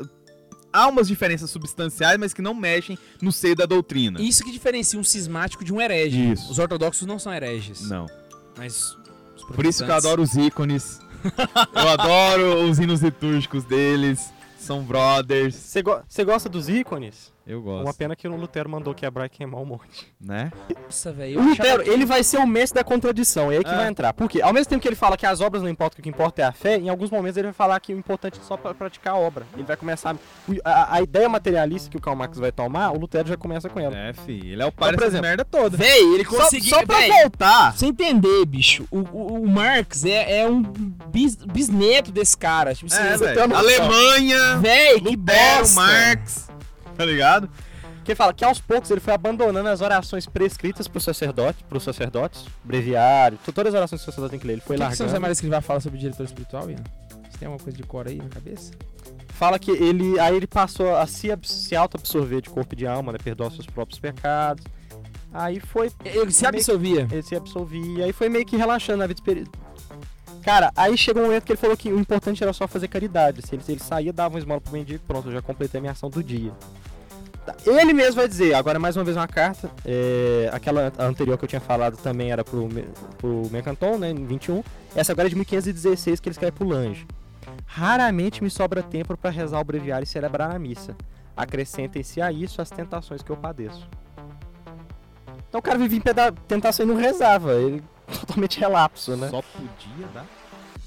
há umas diferenças substanciais, mas que não mexem no seio da doutrina. Isso que diferencia um cismático de um herege. Isso. Os ortodoxos não são hereges. Não. Mas. os Por isso que eu protestantes- adoro os ícones. eu adoro os hinos litúrgicos deles. São brothers. Você go- você gosta dos ícones? Eu gosto. Uma pena que o Lutero mandou quebrar e queimar um monte. Né? Nossa, velho. O Lutero, que- ele vai ser o mestre da contradição, é aí que É. vai entrar. Por quê? Ao mesmo tempo que ele fala que as obras não importam, que o que importa é a fé, em alguns momentos ele vai falar que o importante é só pra praticar a obra. Ele vai começar. o- A, a ideia materialista que o Karl Marx vai tomar, o Lutero já começa com ela. É, fi. Ele é o pai Então, dessa merda toda. Véi, ele Só, conseguiu. só pra véi, voltar. Você entender, bicho, o, o, o Marx é, é um bis- bisneto desse cara. Tipo, É, assim, velho. uma noção. Alemanha, véi, que Lutero, bosta. Marx. Tá ligado? Que fala que aos poucos ele foi abandonando as orações prescritas pro sacerdote, pros sacerdotes, breviário, to- todas as orações que o sacerdote tem que ler. Ele foi O que, que São largando. Maria Escrivá fala sobre diretor espiritual, Ian? Você tem alguma coisa de cor aí na cabeça? Fala que ele. Aí ele passou a se, se auto-absorver de corpo e de alma, né? Perdoar seus próprios pecados. Aí foi. Ele se absolvia. Ele se absolvia. Aí foi meio que relaxando na vida espiritual. Cara, aí chegou um momento que ele falou que o importante era só fazer caridade. Se ele, se ele saía, dava um esmola pro mendigo, pronto, eu já completei a minha ação do dia. Tá, Ele mesmo vai dizer, agora mais uma vez uma carta, é, aquela anterior que eu tinha falado também era pro, pro Mercanton, né, em 21. Essa agora é de 1516 que ele escreve pro Lange. Raramente me sobra tempo para rezar o breviário e celebrar a missa. Acrescentem-se a isso as tentações que eu padeço. Então o cara vivia em tentação e não rezava. Ele totalmente relapso, né? Só podia dar.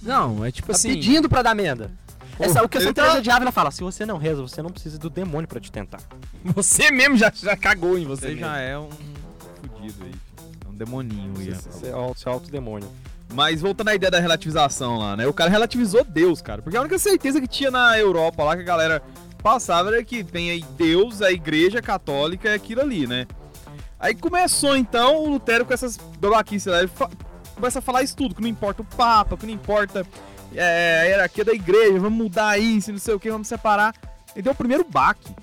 Não, é tipo Tá assim. pedindo pra dar merda. Essa, o que a ele Santa tá- de Ávila fala, se você não reza, você não precisa do demônio pra te tentar. Você mesmo já, já cagou em você. Você mesmo. já é um fudido aí. filho. É um demoninho. Ian. Você é você é auto-demônio. Mas voltando à ideia da relativização lá, né? O cara relativizou Deus, cara. Porque a única certeza que tinha na Europa lá que a galera passava era que tem aí Deus, a igreja católica é aquilo ali, né? Aí começou então o Lutero com essas babaquices lá. Ele começa a falar isso tudo, que não importa o Papa, que não importa é, a hierarquia da igreja, vamos mudar isso, não sei o que, vamos separar. Ele deu o primeiro baque.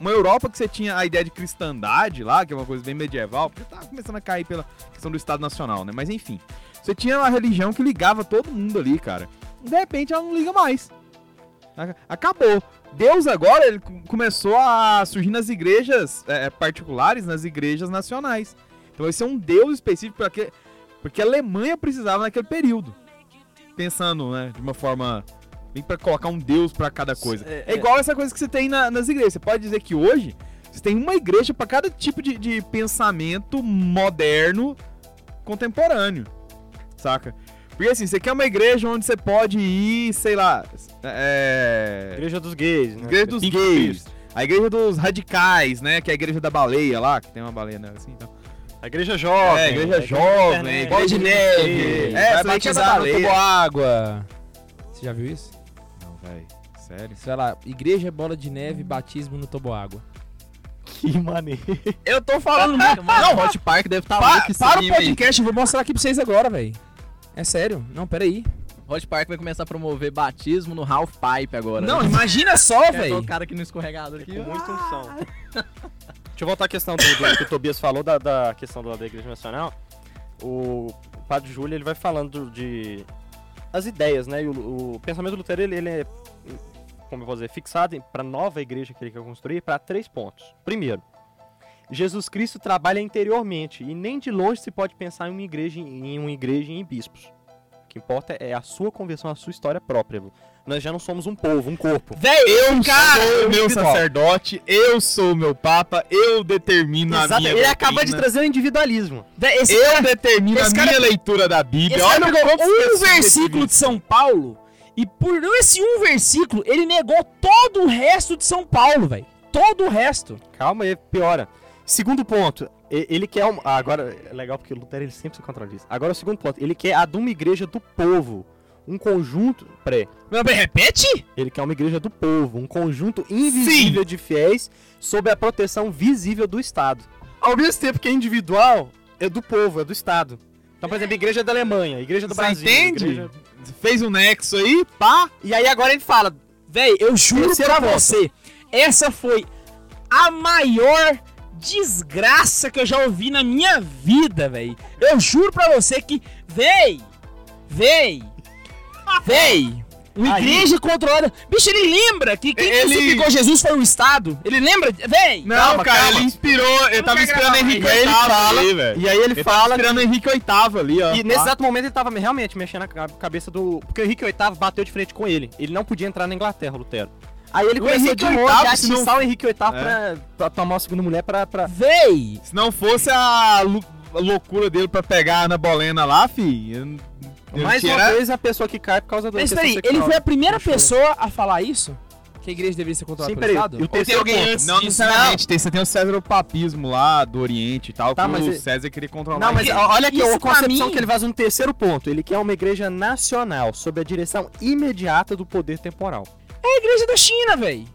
Uma Europa que você tinha a ideia de cristandade lá, que é uma coisa bem medieval, porque tava começando a cair pela questão do Estado Nacional, né? Mas enfim. Você tinha uma religião que ligava todo mundo ali, cara. De repente ela não liga mais. Ac- Acabou. Deus agora ele co- começou a surgir nas igrejas é, particulares, nas igrejas nacionais. Então vai ser um Deus específico porque, porque a Alemanha precisava naquele período. Pensando, né, de uma forma bem para colocar um Deus para cada coisa. É, É, igual essa coisa que você tem na- nas igrejas. Você pode dizer que hoje você tem uma igreja para cada tipo de, de pensamento moderno contemporâneo, saca? Porque assim, você quer uma igreja onde você pode ir, sei lá, é... Igreja dos gays, né? Igreja dos Pink gays, Priest. a igreja dos radicais, né? Que é a igreja da baleia lá, que tem uma baleia, né? Assim, então. A igreja jovem. É, igreja a jovem. Bola de neve. É, vai é batizar no baleia. tubo água. Você já viu isso? Não, velho, sério? Sei lá, igreja, bola de neve, batismo no toboágua. Que maneiro. Eu tô falando muito. Não, Hot Park deve estar Pa- louco esse para o podcast, eu vou mostrar aqui pra vocês agora, velho. É sério. Não, peraí. Hot Park vai começar a promover batismo no Half Pipe agora. Não, né? imagina só, É, velho. o cara aqui no escorregador aqui. Com muita unção. Deixa eu voltar à questão do, do que o Tobias falou, da, da questão do- da Igreja Nacional. O, o Padre Júlio, ele vai falando de... As ideias, né? E o, o pensamento do Lutero, ele, ele é, como eu vou dizer, fixado para nova igreja que ele quer construir para três pontos. Primeiro, Jesus Cristo trabalha interiormente e nem de longe se pode pensar em uma igreja, em uma igreja e em bispos. O que importa é a sua conversão, a sua história própria. Nós já não somos um povo, um corpo. Velho, eu, cara. sou o meu individual. sacerdote, eu sou o meu papa, eu determino a Exato, minha ele acaba de doutrina, trazer o individualismo. Véi, esse Eu cara, determino esse a cara- minha leitura da Bíblia. Olha um versículo de. São Paulo e por esse um versículo ele negou todo o resto de São Paulo, velho. Todo o resto. Calma aí, piora. Segundo ponto, ele quer um, ah, agora é legal porque o Lutero ele sempre se contradiz. Agora o segundo ponto, ele quer a de uma igreja do povo, um conjunto, pré, Mas, mas repete? ele quer uma igreja do povo, um conjunto invisível de fiéis sob a proteção visível do Estado. Ao mesmo tempo que é individual, é do povo, é do Estado. Então, por exemplo, a igreja da Alemanha, a igreja do Você Brasil, entende? igreja- Fez um nexo aí, pá. E aí agora ele fala, Véi, eu juro Terceira pra volta. você, essa foi a maior desgraça que eu já ouvi na minha vida, véi. Eu juro pra você que, véi, véi, véi, Uma Aí- igreja controlada. Bicho, ele lembra que quem Ele- crucificou Jesus foi o Estado. Ele lembra? Véi! Não, Calma, cara, calma. ele inspirou. Eu tava gravar Henrique. E aí ele VIII fala- ali, velho. E aí ele Ele tava fala. esperando Henrique VIII ali, ó. E nesse Tá? exato momento ele tava realmente mexendo na ca- cabeça do. Porque o Henrique VIII bateu de frente com ele. Ele não podia entrar na Inglaterra, Lutero. Aí ele O começou Henrique de novo VIII, a se não- o Henrique VIII É. pra, pra tomar uma segunda mulher pra. pra... Véi! Se não fosse a, lu- a loucura dele pra pegar a Ana Bolena lá, fi. eu- eu Mais tinha- uma vez a pessoa que cai por causa do. Mas peraí, sexual. ele foi a primeira pessoa a falar isso? Que a igreja deveria ser controlada Sim, pelo. Estado? E o Ou tem alguém antes Não necessariamente. Tem, você tem o César papismo lá do Oriente e tal, Tá, que mas o ele- César queria controlar. Não, mas olha aqui, isso a concepção mim- que ele faz no terceiro ponto. Ele quer uma igreja nacional, sob a direção imediata do poder temporal. É a igreja da China, véi.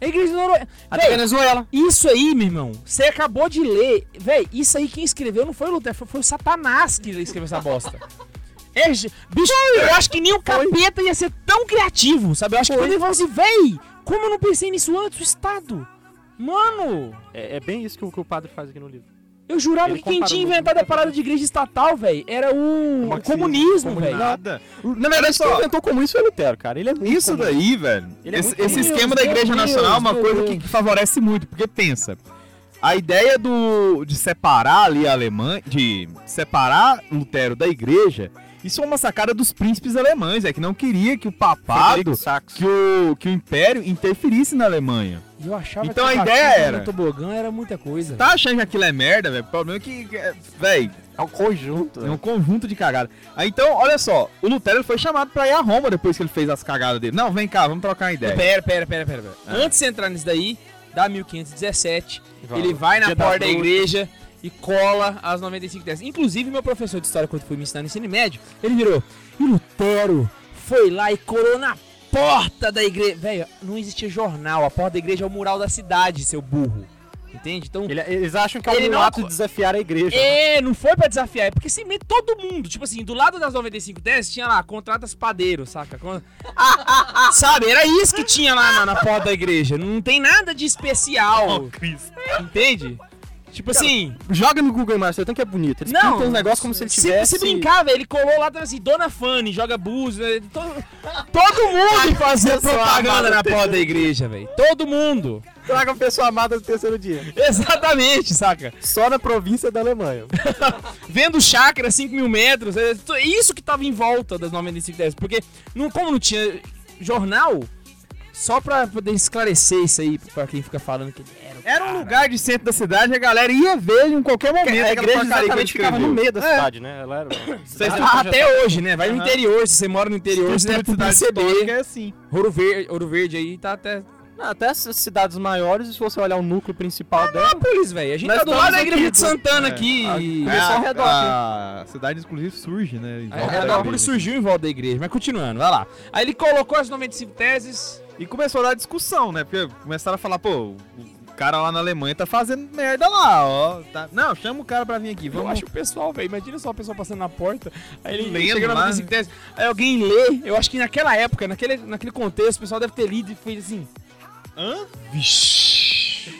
É a igreja da Noruega. A da Véi, Venezuela. Isso aí, meu irmão, você acabou de ler. Véi, isso aí quem escreveu não foi o Lutero, foi, foi o Satanás que escreveu essa bosta. É, bicho, eu acho que nem o capeta ia ser tão criativo, sabe? Eu acho que quando ele falou assim, véi, como eu não pensei nisso antes, o Estado? Mano, É, é bem isso que o, que o padre faz aqui no livro. Eu jurava Ele que quem tinha inventado a parada de igreja estatal, véi, era o, o comunismo, comunismo. velho. Nada. Na verdade, quem inventou como isso foi Lutero, cara. Ele é muito Isso comunista. daí, velho. É esse esse esquema da Igreja Deus, Nacional é uma coisa que, que favorece muito, porque pensa. A ideia do, de separar ali a Alemanha, de separar Lutero da igreja, isso foi uma sacada dos príncipes alemães, é que não queria que o papado, que o, que o império interferisse na Alemanha. Eu achava Então que a ideia era- tobogã era muita coisa. Tá achando que aquilo é merda, velho? O problema é que, que- velho, É um conjunto. é um conjunto de cagadas. Aí então, olha só, o Lutero foi chamado pra ir a Roma depois que ele fez as cagadas dele. Não, vem cá, vamos trocar uma ideia. Pera, pera, pera, pera. pera. Ah. Antes de entrar nisso daí, dá 1517, Vai. ele vai na Dia da porta da fruta. igreja e cola as 95 teses. Inclusive, meu professor de história, quando foi me ensinar no ensino médio, ele virou, e Lutero foi lá e colou na porta da igreja. Velho, não existia jornal, a porta da igreja é o mural da cidade, seu burro. Entende? Então, Ele- eles acham que é um ato de desafiar a igreja. é, não foi pra desafiar, é porque simplesmente todo mundo, tipo assim, do lado das 95 teses tinha lá, contratas padeiro, saca? Sabe, era isso que tinha lá na, na porta da igreja. Não tem nada de especial. Entende? Tipo assim, Joga no Google Imagens, tanto que é bonito. Eles não. pintam os negócios como se ele se, tivesse... se brincar, velho, ele colou lá, tava assim, Dona Fanny, joga búzio, né? todo, todo mundo fazia propaganda na porta da igreja, velho. Todo mundo. Traga a pessoa amada do terceiro dia. Exatamente, saca? Só na província da Alemanha. vendo chácara 5 mil metros. É isso que tava em volta das 95 10. Porque, não, como não tinha jornal, só pra poder esclarecer isso aí, pra quem fica falando que ele era. o Era um cara. lugar de centro da cidade, a galera ia ver ele em qualquer momento. a igreja exatamente ficava no meio da É. cidade, né? Ela era... Ah, Até hoje, né? Vai no interior, se você mora no interior, você deve perceber. é assim. Ouro Verde, Ouro Verde aí tá até. Até as cidades maiores, se você olhar o núcleo principal dela... Nápoles, velho. A gente Nós tá do lado da igreja de Santana é. aqui. Ah, e- Começou ao redor, A cidade, inclusive, surge, né? em A da Nápoles igreja. surgiu em volta da igreja, mas continuando, vai lá. Aí ele colocou as 95 teses. E começou a dar discussão, né? Porque começaram a falar, pô, o cara lá na Alemanha tá fazendo merda lá, ó. Tá... Não, chama o cara pra vir aqui, Eu vamos. acho o pessoal, velho. Imagina só o pessoal passando na porta. Aí ele Lendo chega na lá, 95 teses. Aí alguém lê. Eu acho que naquela época, naquele, naquele contexto, o pessoal deve ter lido e fez assim. Hã? Vixe.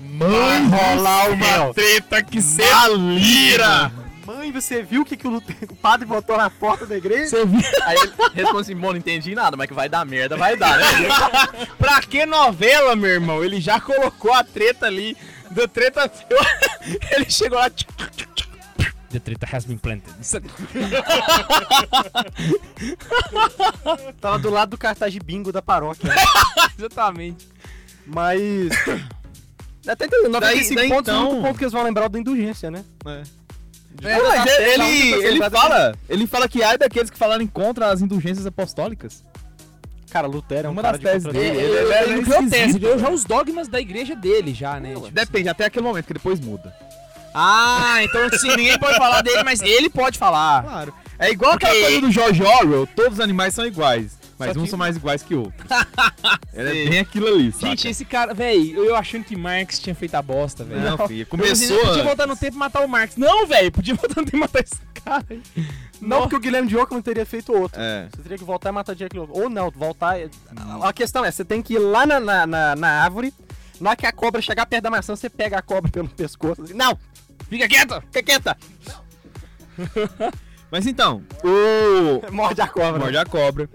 Mãe rolar uma treta que cê Lira! Mãe, você viu o que, que o, Lute- o padre botou na porta da igreja? Você viu? Aí ele responde assim, bom, não entendi nada, mas que vai dar merda, vai dar, né? pra que novela, meu irmão? Ele já colocou a treta ali. Da treta. eu- ele chegou lá. The treta has been planted. Isso- Tava do lado do cartaz de bingo da paróquia. Exatamente. Mas... Até entendendo, 95 daí pontos é o então- único ponto que eles vão lembrar da indulgência, né? É. É, Não, mas ele, tá muito ele lembrado fala, ele fala que ai daqueles que falaram contra as indulgências apostólicas. Cara, Lutero é um Uma cara das teses dele, Ele, ele ele, era ele criou tese, ele criou velho. já os dogmas da igreja dele, já, né? Tipo, Depende, até aquele momento, que depois muda. Ah, então assim, ninguém pode falar dele, mas ele pode falar. Claro. É igual aquela coisa do George Orwell, todos os animais são iguais, mas Só uns que- são mais iguais que outros. Sim. é bem aquilo ali, saca? Gente, esse cara, velho, eu achando que Marx tinha feito a bosta, velho. Não, filho, Eu começou podia voltar no tempo e matar o Marx. Não, velho, podia voltar no tempo e matar esse cara. Não, porque o Guilherme de Ockham teria feito outro. É. Você teria que voltar e matar Jack Logan. Ou não, voltar. A questão é, você tem que ir lá na, na, na, na árvore. Na hora que a cobra chegar perto da maçã, você pega a cobra pelo pescoço. assim, Não! Fica quieto! Fica quieta! Mas então, o. Morde a cobra. Morde a cobra.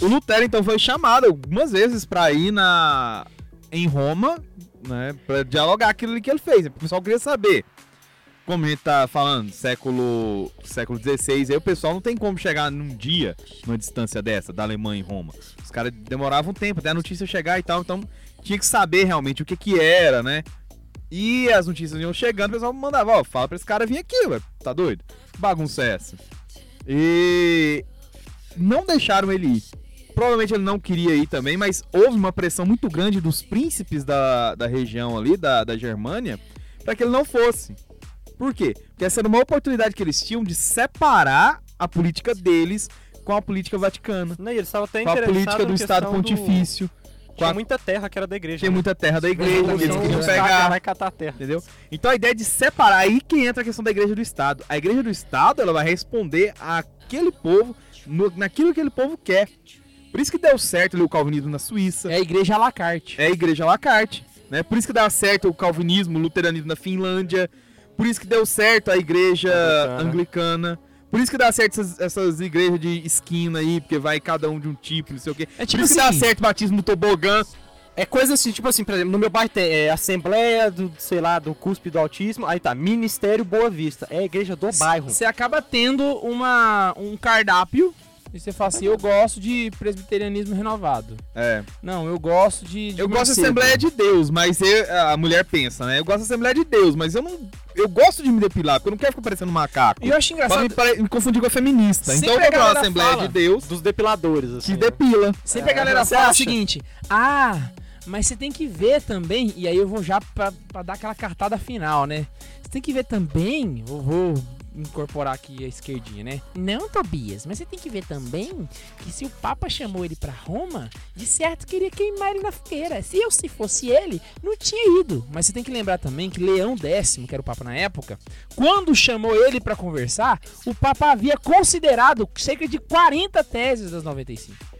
O Lutero, então, foi chamado algumas vezes pra ir na. em Roma, né? Pra dialogar aquilo que ele fez. O pessoal queria saber. Como a gente tá falando, século século XVI, aí o pessoal não tem como chegar num dia, numa distância dessa, da Alemanha em Roma. Os caras demoravam um tempo até a notícia chegar e tal, então tinha que saber realmente o que que era, né? E as notícias iam chegando, o pessoal mandava, ó, fala pra esse cara vir aqui, ué, tá doido? Bagunça é essa? E não deixaram ele ir. Provavelmente ele não queria ir também, mas houve uma pressão muito grande dos príncipes da, da região ali, da, da Germânia, para que ele não fosse. Por quê? Porque essa era uma oportunidade que eles tinham de separar a política deles com a política vaticana. Não, e eles estavam até Com a política do Estado do- Pontifício. Com Tinha a- muita terra que era da igreja. Tinha né? muita terra da igreja, que eles queriam pegar. vai catar a terra. Entendeu? Então a ideia de separar aí que entra a questão da igreja do Estado. A igreja do Estado ela vai responder àquele povo no- naquilo que aquele povo quer. Por isso que deu certo ali o calvinismo na Suíça. É a igreja à la carte. É a igreja à la carte. Né? Por isso que dá certo o calvinismo, o luteranismo na Finlândia. Por isso que deu certo a igreja Anglicana. anglicana. Por isso que dá certo essas, essas igrejas de esquina aí, porque vai cada um de um tipo, não sei o quê. É Por tipo isso que dá assim- certo o batismo no tobogã. É coisa assim, tipo assim, por exemplo, no meu bairro tem é, Assembleia do, sei lá, do Cuspe do Autismo, aí tá, Ministério Boa Vista, é a igreja do bairro. Você acaba tendo uma, um cardápio e você fala assim, eu gosto de presbiterianismo renovado. É. Não, eu gosto de, de Eu gosto da Macedo. Assembleia de Deus, mas eu- a mulher pensa, né? Eu gosto da Assembleia de Deus, mas eu não. Eu gosto de me depilar, porque eu não quero ficar parecendo macaco. E eu acho engraçado, me, pare- me confundir com a feminista. Sempre então eu vou a pra uma galera Assembleia de Deus Dos depiladores, assim. que depila. sempre a É, galera você fala o acha? seguinte, ah, mas você tem que ver também, e aí eu vou já pra, pra dar aquela cartada final, né? Você tem que ver também, eu vou incorporar aqui a esquerdinha, né? Não, Tobias, mas você tem que ver também que se o Papa chamou ele pra Roma, de certo queria queimar ele na fogueira. Se eu, se fosse ele, não tinha ido. Mas você tem que lembrar também que Leão X, que era o Papa na época, quando chamou ele pra conversar, o Papa havia considerado cerca de 40 teses das 95.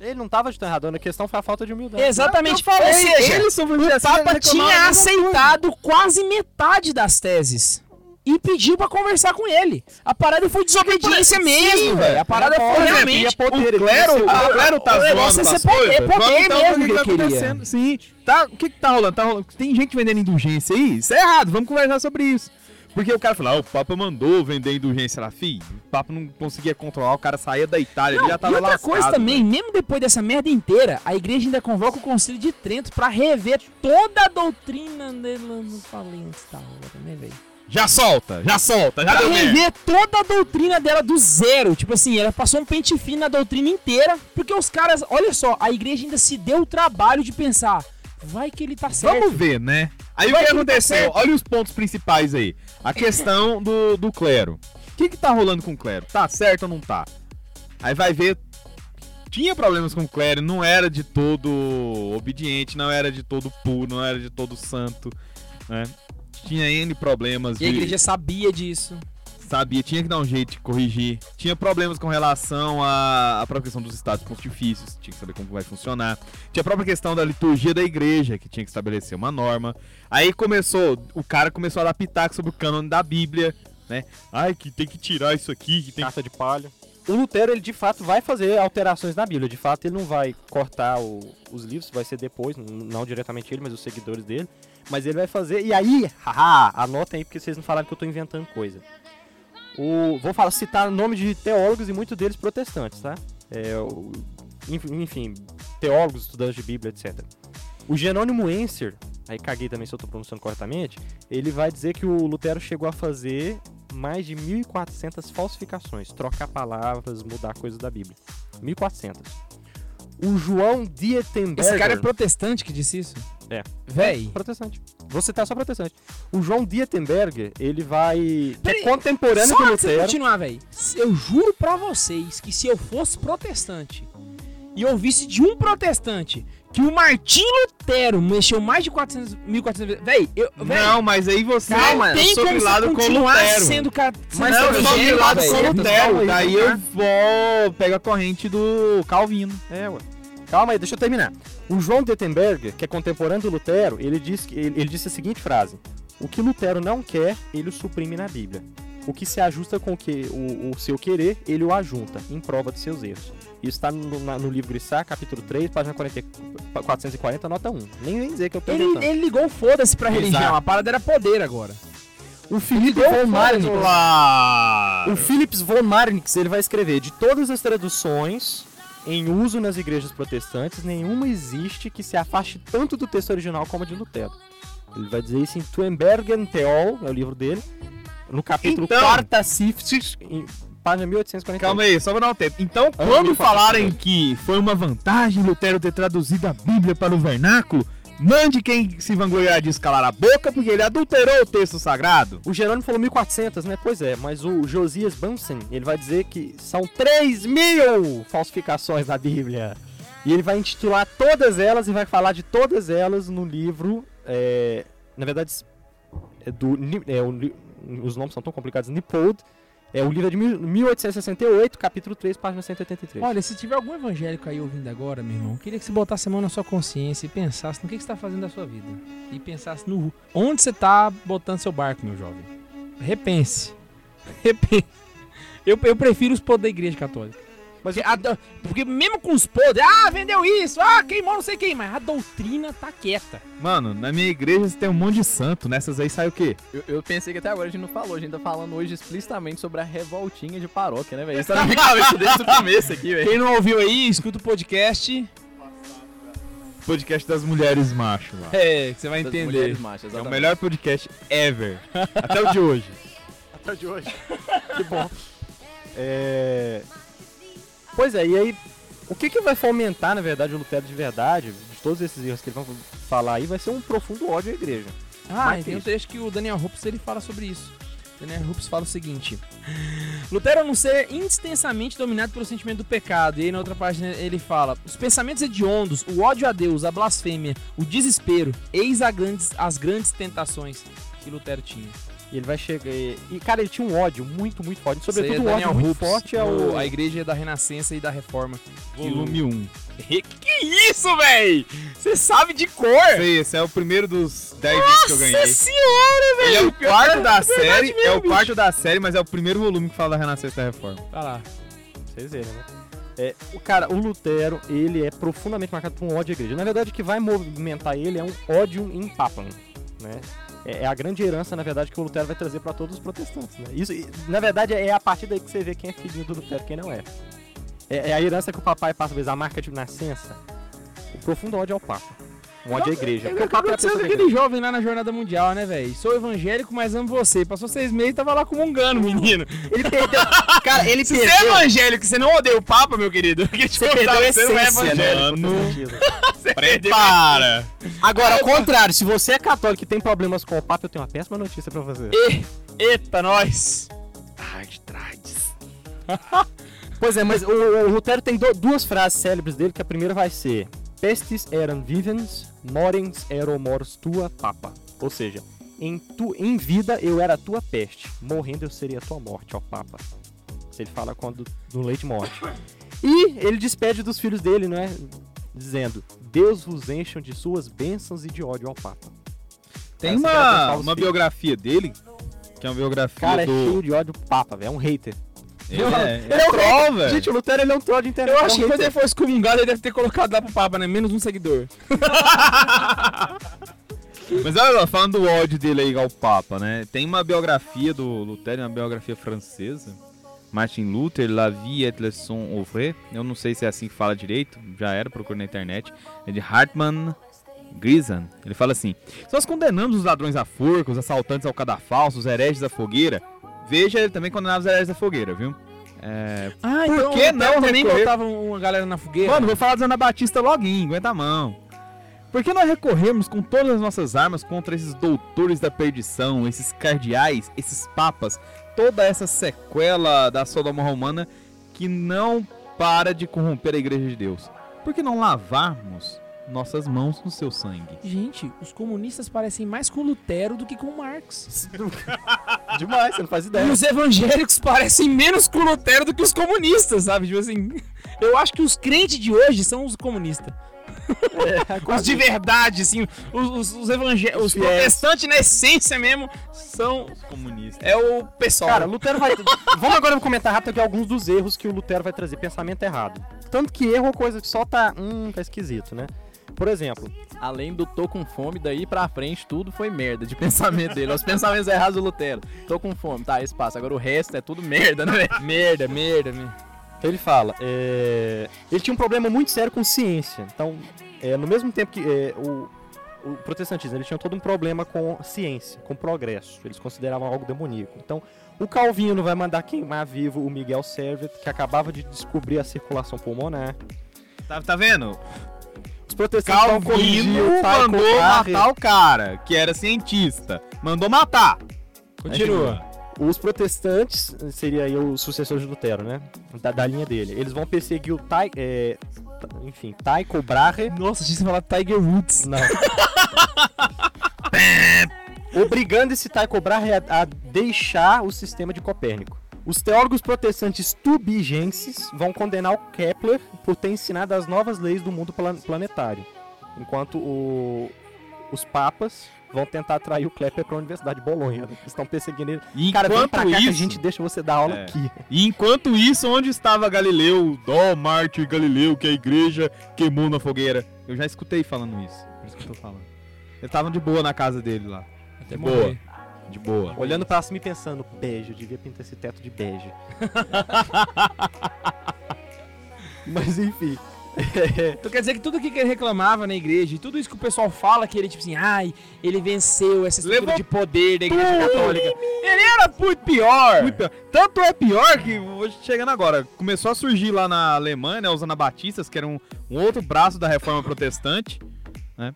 Ele não tava de tão errado, a questão foi a falta de humildade. Exatamente. Ou seja, ele o Papa tinha aceitado quase metade das teses. E pediu pra conversar com ele. A parada foi desobediência mesmo, velho. A parada Era foi realmente. poder, O clero, ele o clero tá zoando é as poder, coisas. poder então mesmo o que tá ele queria. Sim. Tá, o que que tá rolando? Tá rolando? Tem gente vendendo indulgência aí? Isso é errado, vamos conversar sobre isso. Porque o cara fala, ah, o Papa mandou vender indulgência lá, fi. O Papa não conseguia controlar, o cara saía da Itália, ele Não, já e tava outra lascado, coisa também, velho. mesmo depois dessa merda inteira, a igreja ainda convoca o Concílio de Trento pra rever toda a doutrina dele. Não falei antes da hora, né, velho? Já solta, já solta, já Pra deu rever toda a doutrina dela do zero. Tipo assim, ela passou um pente fino na doutrina inteira. Porque os caras, olha só, a igreja ainda se deu o trabalho de pensar. Vai que ele tá certo. Vamos ver, né? Aí Vai o que que tá aconteceu? certo. Olha os pontos principais aí. A questão do, do clero. O que que tá rolando com o clero? Tá certo ou não tá? Aí vai ver. Tinha problemas com o clero, não era de todo obediente, não era de todo puro, não era de todo santo, né? Tinha N problemas E a de- igreja sabia disso. sabia, tinha que dar um jeito de corrigir. Tinha problemas com relação à, à própria questão dos estados pontifícios, tinha que saber como vai funcionar. Tinha a própria questão da liturgia da igreja, que tinha que estabelecer uma norma. Aí começou, o cara começou a dar pitaco sobre o cânone da Bíblia, né? Ai, que tem que tirar isso aqui, que tem. Carta de palha. O Lutero, ele de fato vai fazer alterações na Bíblia. De fato, ele não vai cortar o- os livros, vai ser depois, não diretamente ele, mas os seguidores dele. Mas ele vai fazer. E aí, haha, anotem aí, porque vocês não falaram que eu tô inventando coisa. O, vou falar, citar nome de teólogos e muitos deles protestantes, tá? É, o- enf- enfim, teólogos, estudantes de Bíblia, etc. O Jerônimo Enser, aí caguei também se eu tô pronunciando corretamente, ele vai dizer que o Lutero chegou a fazer mais de 1.400 falsificações, trocar palavras, mudar coisas da Bíblia. 1.400. O João Dietenberger... Esse cara é protestante que disse isso? É. Véi. protestante. Você tá só protestante. O João Dietenberger, ele vai... Que é Peraí, contemporâneo Só do Lutero. continuar, véi. Eu juro pra vocês que se eu fosse protestante e ouvisse de um protestante que o Martim Lutero mexeu mais de 400, 1400 vezes. Véi, eu. Véi, Não, mas aí você não é tem como você lado com Lutero. sendo cara. Mas sendo eu sou véi. com Lutero, aí, daí eu vou... Pego a corrente do Calvino. É, ué. Calma aí, deixa eu terminar. O João Dietenberger, que é contemporâneo do Lutero, ele, diz que, ele, ele disse a seguinte frase: O que Lutero não quer, ele o suprime na Bíblia. o que se ajusta com o, que, o, o seu querer, ele o ajunta, em prova de seus erros. Isso está no, na- no livro Grissá, capítulo 3, página 40, 440, nota 1. Nem vem dizer que eu tô Ele, ele ligou foda-se pra religião. Exato. A parada era poder agora. O Ligou von o Marnix, Claro! o Philips von Marnix, ele vai escrever de todas as traduções em uso nas igrejas protestantes, nenhuma existe que se afaste tanto do texto original como a de Lutero. Ele vai dizer isso em Tuembergen Theol, é o livro dele, no capítulo Então- Quarta em página 1840. Calma aí, só pra dar um tempo. Então, Ah, quando 1400. falarem que foi uma vantagem Lutero ter traduzido a Bíblia para o vernáculo, mande quem se vangloriar de escalar a boca, porque ele adulterou o texto sagrado. O Jerônimo falou 1400, né? Pois é, mas o Josias Bunsen, ele vai dizer que são 3 mil falsificações da Bíblia. E ele vai intitular todas elas e vai falar de todas elas no livro. é, na verdade, é do, é, o os nomes são tão complicados. Nipold. É o livro é de mil- 1868, capítulo 3, página 183. Olha, se tiver algum evangélico aí ouvindo agora, meu irmão, queria que você botasse a mão na sua consciência e pensasse no que, que você tá fazendo da sua vida. E pensasse no onde você tá botando seu barco, meu jovem. Repense. Repense. Eu, eu prefiro os podres da igreja católica. Mas do- porque mesmo com os podres, ah, vendeu isso, ah, queimou não sei quem, mas a doutrina tá quieta. Mano, na minha igreja tem um monte de santo, nessas aí sai o quê? Eu, eu pensei que até agora a gente não falou, a gente tá falando hoje explicitamente sobre a revoltinha de paróquia, né, velho? Isso tá na minha cabeça desde o começo aqui, velho. Quem não ouviu aí, escuta o podcast, Podcast das mulheres macho lá. é, que você vai Das entender. mulheres machas, É o melhor podcast ever. Até o de hoje. Até de hoje. que bom. É... Pois é, e aí, o que, que vai fomentar, na verdade, o Lutero de verdade, de todos esses erros que eles vão falar aí, vai ser um profundo ódio à igreja. Ah, tem um trecho que o Daniel Rups ele fala sobre isso. Daniel Rups fala o seguinte: Lutero não ser intensamente dominado pelo sentimento do pecado. E aí na outra página ele fala: os pensamentos hediondos, o ódio a Deus, a blasfêmia, o desespero, eis a grandes, as grandes tentações que Lutero tinha. E ele vai chegar. E, e, cara, ele tinha um ódio muito, muito forte. Isso aí Sobretudo um é ódio Daniel muito forte ao. no- a igreja da Renascença e da Reforma. Volume 1. Que, que isso, véi? Você sabe de cor! Sei, esse é o primeiro dos 10 vídeos que eu ganhei. Nossa senhora, velho! Ele é o quarto da série, verdade mesmo, é o bicho. quarto da série, mas é o primeiro volume que fala da Renascença da Reforma. Vai lá. Vocês verem, né? É, o cara, o Lutero, ele é profundamente marcado por um ódio à igreja. Na verdade, o que vai movimentar ele é um ódio em papam, né? É é a grande herança, na verdade, que o Lutero vai trazer para todos os protestantes, né? Isso, na verdade, é a partir daí que você vê quem é filhinho do Lutero e quem não é. é. é a herança que o papai passa, a marca de nascença. O profundo ódio ao Papa. Um ódio à igreja. Porque o Papa é a pessoa com da aquele igreja. jovem lá na Jornada Mundial, né, velho? Sou evangélico, mas amo você. Passou seis meses e tava lá comungando, menino. Ele perdeu. Cara, ele Se você é perdeu. evangélico, você não odeia o Papa, meu querido. Queria te Você perdeu a você não é essência, né? evangélico. do protestantismo. Você perdeu- Prepara! Agora, ao contrário, se você é católico e tem problemas com o Papa, eu tenho uma péssima notícia pra você. E- Eita, nós. Tarde, trades. Pois é, mas o, o Lutero tem do- duas frases célebres dele, que a primeira vai ser Pestis eram vivens, morens ero mors tua papa. Ou seja, em, tu, em vida eu era a tua peste, morrendo eu seria a tua morte, ó papa. Ele fala quando no leite morte. E ele despede dos filhos dele, não é? Dizendo, Deus vos encham de suas bênçãos e de ódio ao papa. Tem Essa é uma, uma biografia dele, que é uma biografia Cara, é do... cheio de ódio papa, velho, é um hater. Ele é, Ele é um troll, velho. Gente, o Lutero ele é um troll de internet. Eu é acho que quando ele for excomungado, ele deve ter colocado lá pro Papa, né? Menos um seguidor. Mas olha lá, falando do ódio dele aí ao Papa, né? Tem uma biografia do Lutero, uma biografia francesa. Martin Luther, La Vie et le Son Ouvre. Eu não sei se é assim que fala direito, já era, procura na internet. É de Hartmann Grison. Ele fala assim: nós condenamos os ladrões à forca, os assaltantes ao cadafalso, os hereges à fogueira, veja ele também condenava os hereges à fogueira, viu? É... Ah, Por então que não também recorrer- botava uma galera na fogueira? Mano, vou falar do Ana Batista loguinho, aguenta a mão. Por que nós recorremos com todas as nossas armas contra esses doutores da perdição, esses cardeais, esses papas, toda essa sequela da Sodoma Romana que não para de corromper a igreja de Deus? Por que não lavarmos nossas mãos no seu sangue? Gente, os comunistas parecem mais com Lutero do que com Marx. Demais, você não faz E ideia. os evangélicos parecem menos com Lutero do que os comunistas, sabe? Tipo assim, eu acho que os crentes de hoje são os comunistas. os de verdade, assim, os, os, os evangé- os protestantes na essência mesmo são. Comunista. É o pessoal. Cara, Lutero vai. Vamos agora comentar rápido aqui alguns dos erros que o Lutero vai trazer. Pensamento errado. Tanto que erro é coisa que só tá. Hum, tá esquisito, né? Por exemplo, Além do tô com fome, daí pra frente tudo foi merda de pensamento dele. Os pensamentos errados do Lutero. Tô com fome, tá, esse passa. Agora o resto é tudo merda, né, merda, merda, merda. ele fala. é, Ele tinha um problema muito sério com ciência. Então, é, no mesmo tempo que é, o, o protestantismo, ele tinha todo um problema com ciência, com progresso. Eles consideravam algo demoníaco. Então, o Calvino vai mandar queimar vivo o Miguel Servet, que acabava de descobrir a circulação pulmonar. Tá, tá vendo? Os protestantes Calvino o Tycho mandou matar o cara, que era cientista. Mandou matar. Continua. Os protestantes, seria aí o sucessor de Lutero, né? Da, da linha dele. Eles vão perseguir o Tai, é, enfim, Tycho Brahe. Nossa, tinha que falar Tiger Woods. Não. Obrigando esse Tycho Brahe a, a deixar o sistema de Copérnico. Os teólogos protestantes tubigenses vão condenar o Kepler por ter ensinado as novas leis do mundo plan- planetário. Enquanto o- os papas vão tentar atrair o Kepler para a Universidade de Bolonha. né? Eles estão perseguindo ele. E Cara, vem enquanto pra cá que a isso, gente deixa você dar aula É. aqui. E enquanto isso, onde estava Galileu, Dó, Mártir Galileu, que a igreja queimou na fogueira? Eu já escutei falando isso. Por isso que eu tô falando. Eu tava de boa na casa dele lá. Até boa. morrer. De boa. Olhando pra cima e pensando, bege, eu devia pintar esse teto de bege. Mas enfim. Então quer dizer que tudo que ele reclamava na igreja, e tudo isso que o pessoal fala, que ele, tipo assim, ai, ele venceu essa estrutura Levou de poder da igreja católica. Ele era muito pior. Muito pior. Tanto é pior que, chegando agora, começou a surgir lá na Alemanha, né, os anabatistas, que era um, um outro braço da reforma protestante, né?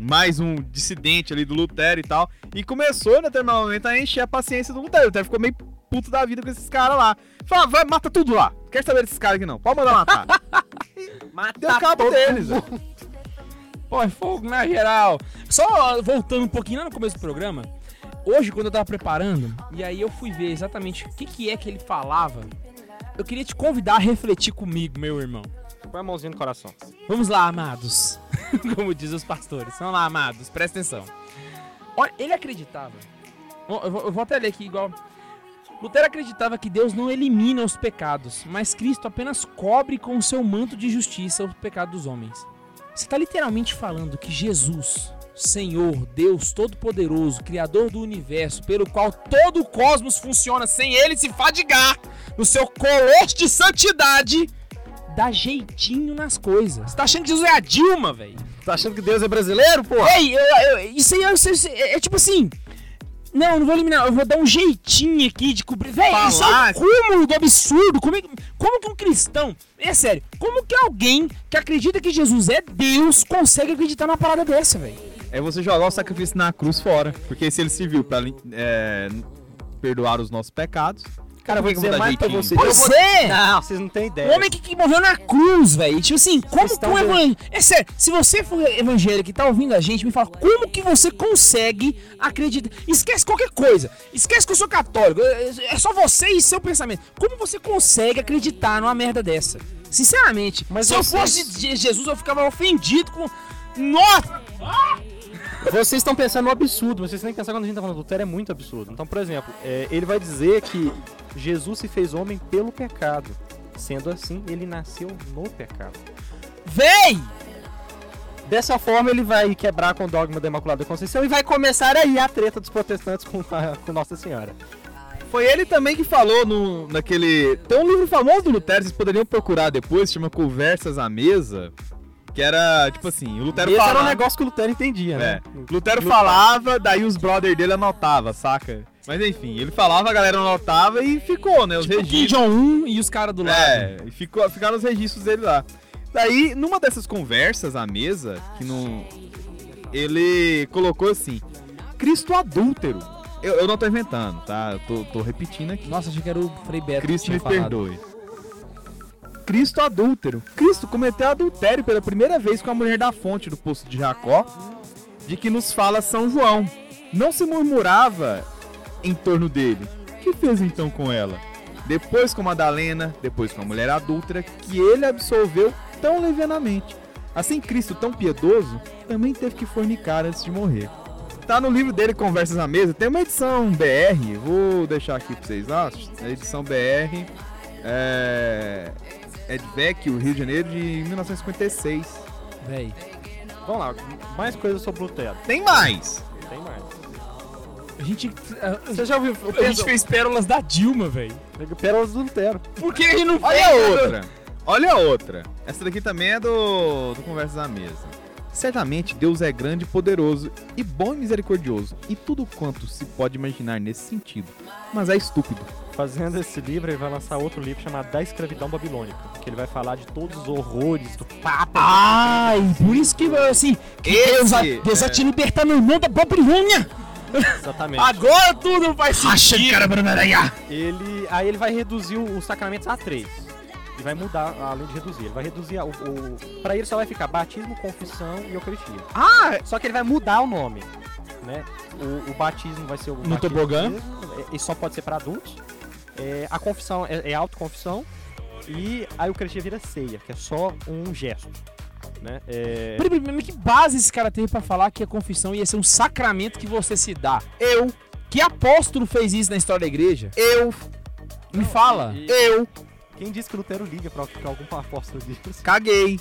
Mais um dissidente ali do Lutero e tal. E começou, em determinado momento, a encher a paciência do Lutero. O Lutero ficou meio puto da vida com esses caras lá. Fala, vai, mata tudo lá. Não quero saber desses caras aqui não. Pode mandar matar. Deu cabo deles. Pô, é fogo na geral. Só voltando um pouquinho lá no começo do programa, hoje quando eu tava preparando, e aí eu fui ver exatamente o que, que é que ele falava, eu queria te convidar a refletir comigo, meu irmão. Põe a mãozinha no coração. Vamos lá, amados. Como dizem os pastores. Vamos lá, amados. Presta atenção. Olha, ele acreditava. Eu vou até ler aqui igual. Lutero acreditava que Deus não elimina os pecados, mas Cristo apenas cobre com o seu manto de justiça o pecado dos homens. Você está literalmente falando que Jesus, Senhor, Deus Todo-Poderoso, Criador do universo, pelo qual todo o cosmos funciona sem ele se fadigar, no seu colosso de santidade, dá jeitinho nas coisas. Você tá achando que Jesus é a Dilma, velho? Tá achando que Deus é brasileiro, pô? Ei, eu- eu- isso aí é, isso- é- é tipo assim. Não, não vou eliminar, eu vou dar um jeitinho aqui de cobrir. Véi, isso é o cúmulo do absurdo. Como, é que- como que um cristão. É sério, como que alguém que acredita que Jesus é Deus consegue acreditar numa parada dessa, velho? É você jogar o sacrifício na cruz fora. Porque se ele serviu pra é, perdoar os nossos pecados. Cara, eu vou que eu dizer vou dar mais pra vocês. Vou- Você! Não, vocês não têm O ideia. homem que, que morreu na cruz, velho. Tipo assim, como que um evangélico. É sério, se você for evangélico e tá ouvindo a gente, me fala, como que você consegue acreditar? Esquece qualquer coisa. Esquece que eu sou católico. É é só você e seu pensamento. Como você consegue acreditar numa merda dessa? Sinceramente, Mas se eu fosse de Jesus, eu ficava ofendido com. Nossa! Vocês estão pensando no absurdo, vocês têm que pensar quando a gente tá falando do Lutero é muito absurdo. Então, por exemplo, é, ele vai dizer que Jesus se fez homem pelo pecado. Sendo assim, ele nasceu no pecado. Véi! Dessa forma, ele vai quebrar com o dogma da Imaculada Conceição e vai começar aí a treta dos protestantes com, a- com Nossa Senhora. Foi ele também que falou no, naquele. Tem um livro famoso do Lutero, vocês poderiam procurar depois, chama Conversas à Mesa. Que era, tipo assim, o Lutero Esse era falava. um negócio que o Lutero entendia, né? É, Lutero falava, daí os brother dele anotava, saca? Mas enfim, ele falava, a galera anotava e ficou, né? Os Kim registros. Jong-un e os caras do lado. É, e ficou, ficaram os registros dele lá. Daí, numa dessas conversas à mesa, que não. Ele colocou assim: Cristo adúltero. Eu, eu não tô inventando, tá? Eu tô, tô repetindo aqui. Nossa, achei que era o Frei Beto. Cristo me falado. perdoe. Cristo adúltero. Cristo cometeu adultério pela primeira vez com a mulher da fonte do poço de Jacó, de que nos fala São João. Não se murmurava em torno dele. O que fez então com ela? Depois com Madalena, depois com a mulher adúltera, que ele absolveu tão levianamente. Assim, Cristo, tão piedoso, também teve que fornicar antes de morrer. Tá no livro dele, Conversas à Mesa, tem uma edição BR, vou deixar aqui pra vocês, ó, a edição BR, é... de Vecchio, Rio de Janeiro, de 1956. Véi. Vamos lá, mais coisas sobre Lutero. Tem mais! Tem mais. A gente. A, Você já ouviu o a gente fez pérolas da Dilma, velho. Pérolas do Lutero. Por que a gente não Olha a fez? outra. Olha a outra. Essa daqui também é do, do Conversas à Mesa. Certamente Deus é grande, poderoso e bom e misericordioso, e tudo quanto se pode imaginar nesse sentido, mas é estúpido. Fazendo esse livro, ele vai lançar outro livro chamado Da Escravidão Babilônica, que ele vai falar de todos os horrores do Papa. Ai, por isso que, assim, que Deus, vai, Deus vai é. te libertar, meu irmão, da Babilônia. Exatamente. Agora tudo faz sentido. Ele, aí ele vai reduzir os sacramentos a três. E vai mudar, além de reduzir. Ele vai reduzir a- o, o. Pra ele só vai ficar batismo, confissão e eucaristia. Ah, Só que ele vai mudar o nome. Né? O, o batismo vai ser o. batismo tobogã? é- E só pode ser pra adultos. É, a confissão é, é autoconfissão. E a eucaristia vira ceia, que é só um gesto. Né? É, que base esse cara teve pra falar que a confissão ia ser um sacramento que você se dá? Eu, Que apóstolo fez isso na história da igreja? eu, Me fala. E- eu Quem disse que Lutero liga pra que algum apóstolo diz? caguei.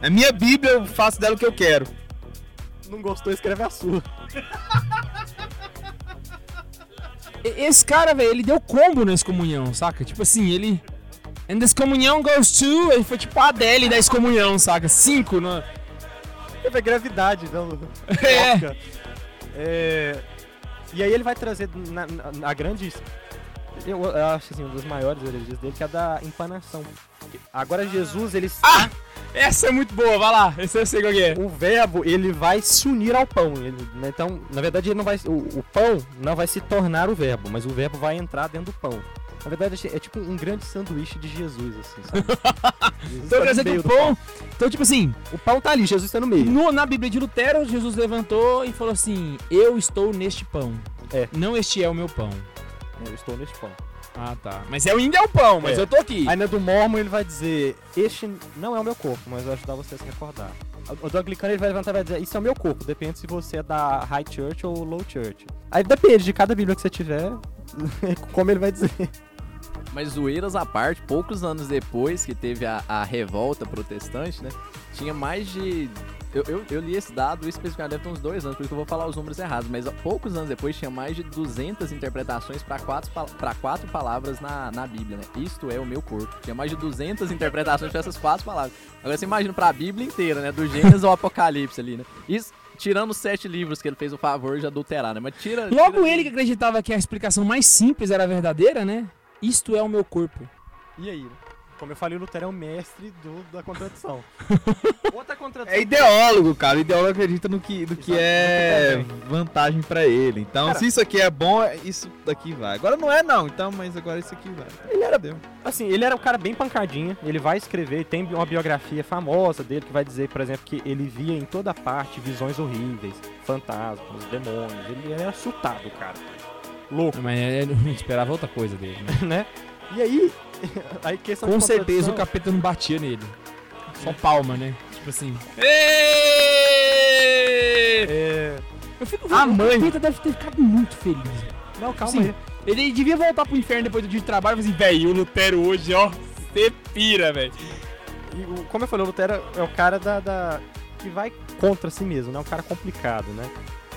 É minha Bíblia, eu faço dela o que eu quero. Não gostou, escreve a sua. Esse cara, velho, ele deu combo na excomunhão, saca? Tipo assim, ele. And this comunhão goes to. Ele foi tipo a Adele da excomunhão, saca? Cinco, no... Teve a gravidade, não. É. Foca. É, E aí ele vai trazer na, na- na grande. Eu, eu acho assim, um dos maiores heresias dele, que é a da empanação. Agora Jesus, ele. Ah! Essa é muito boa, vai lá. Esse eu sei qual é. O verbo, ele vai se unir ao pão. Ele- né, então, na verdade, ele não vai. O, o pão não vai se tornar o verbo, mas o verbo vai entrar dentro do pão. Na verdade, é tipo um grande sanduíche de Jesus, assim, sabe? Jesus Então quer dizer que o do pão. Então, tipo assim, O pão tá ali, Jesus tá no meio. no- na Bíblia de Lutero, Jesus levantou e falou assim: Eu estou neste pão. É. Não este é o meu pão. Eu estou neste pão. Ah, tá. Mas é ainda é o pão, mas É. eu tô aqui. Aí na do Mormon ele vai dizer, este não é o meu corpo, mas vai ajudar você a se recordar. O do anglicano ele vai levantar e vai dizer, isso é o meu corpo, depende se você é da High Church ou Low Church. Aí depende de cada bíblia que você tiver, como ele vai dizer. Mas zoeiras à parte, poucos anos depois que teve a, a revolta protestante, né? Tinha mais de. Eu, eu, eu li esse dado especificamente deve ter uns dois anos, por isso que eu vou falar os números errados, mas poucos anos depois tinha mais de 200 interpretações para quatro, pra quatro palavras na, na Bíblia, né? Isto é o meu corpo. Tinha mais de 200 interpretações para essas quatro palavras. Agora você imagina para a Bíblia inteira, né? Do Gênesis ao Apocalipse ali, né? Isso, tirando os sete livros que ele fez o favor de adulterar, né? Mas tira. Logo tira- ele que acreditava que a explicação mais simples era verdadeira, né? Isto é o meu corpo. E aí? Como eu falei, o Lutero é o mestre do, da contradição. Outra contradição. É ideólogo, cara. O ideólogo acredita no que, no que é vantagem pra ele. Então, Cara- se isso aqui é bom, isso daqui vai. Agora não é não, então, mas agora isso aqui vai. Ele era Entendeu? Assim, ele era um cara bem pancadinha. Ele vai escrever, tem uma biografia famosa dele que vai dizer, por exemplo, que ele via em toda parte visões horríveis, fantasmas, demônios. Ele era chutado, cara. Louco, Mas eu não esperava outra coisa dele. né? né? E aí, aí questão Com certeza o capeta não batia nele. Só palma, né? Tipo assim. É... Eu fico A vendo, mãe- O capeta deve ter ficado muito feliz. Não, calma Sim. aí. Ele devia voltar pro inferno depois do dia de trabalho e falar assim, velho, o Lutero hoje, ó, você pira, velho. Como eu falei, o Lutero é o cara da, da- que vai contra si mesmo, né? Um cara complicado, né?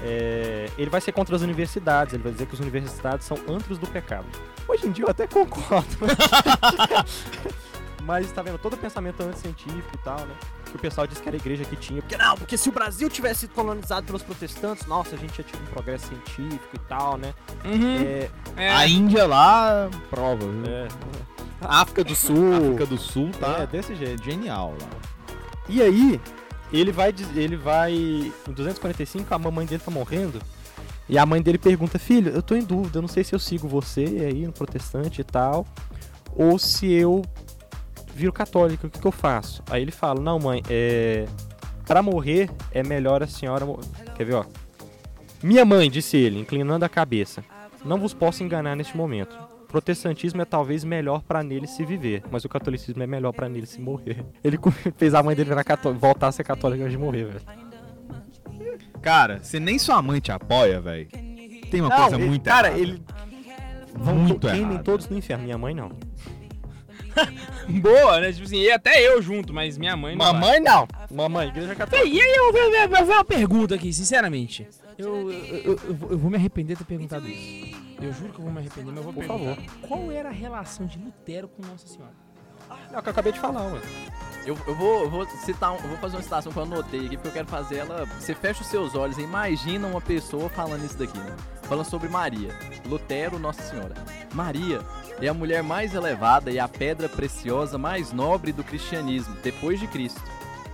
É, ele vai ser contra as universidades, ele vai dizer que as universidades são antros do pecado. Hoje em dia eu até concordo. Mas tá vendo, todo o pensamento anticientífico e tal, né? Que o pessoal disse que era a igreja que tinha. Porque não, porque se o Brasil tivesse sido colonizado pelos protestantes, nossa, a gente tinha tido um progresso científico e tal, né? Uhum. É, É. A Índia lá, prova, viu? é, África do Sul. África do Sul tá É, desse jeito. genial lá. E aí, ele vai, ele vai. Em 245, a mamãe dele tá morrendo. E a mãe dele pergunta: Filho, eu tô em dúvida, eu não sei se eu sigo você aí no protestante e tal, ou se eu viro católico, o que, que eu faço? Aí ele fala: Não, mãe, é. Pra morrer é melhor a senhora. mo-" Quer ver, ó? Minha mãe, disse ele, inclinando a cabeça, não vos posso enganar neste momento. Protestantismo é talvez melhor pra nele se viver, mas o catolicismo é melhor pra nele se morrer. Ele fez a mãe dele virar cató- voltar a ser católica antes de morrer, velho. Cara, se nem sua mãe te apoia, velho. Tem uma coisa ele- muito cara, errada. ele vão Muito to- queimem errado. todos no inferno. Minha mãe não. Boa, né? Tipo assim, e até eu junto, mas minha mãe não vai. Mamãe não. Mamãe, igreja católica. E aí eu vou eu vou uma pergunta aqui, sinceramente. Eu, eu, eu- eu vou me arrepender de ter perguntado isso. Eu juro que eu vou me arrepender, mas eu vou Por perguntar. Qual era a relação de Lutero com Nossa Senhora? É o que eu acabei de falar, ué. Eu, eu vou, eu vou citar, um- eu vou fazer uma citação que eu anotei aqui, porque eu quero fazer ela. Você fecha os seus olhos e imagina uma pessoa falando isso daqui, né? Falando sobre Maria, Lutero, Nossa Senhora. Maria é a mulher mais elevada e a pedra preciosa mais nobre do cristianismo, depois de Cristo.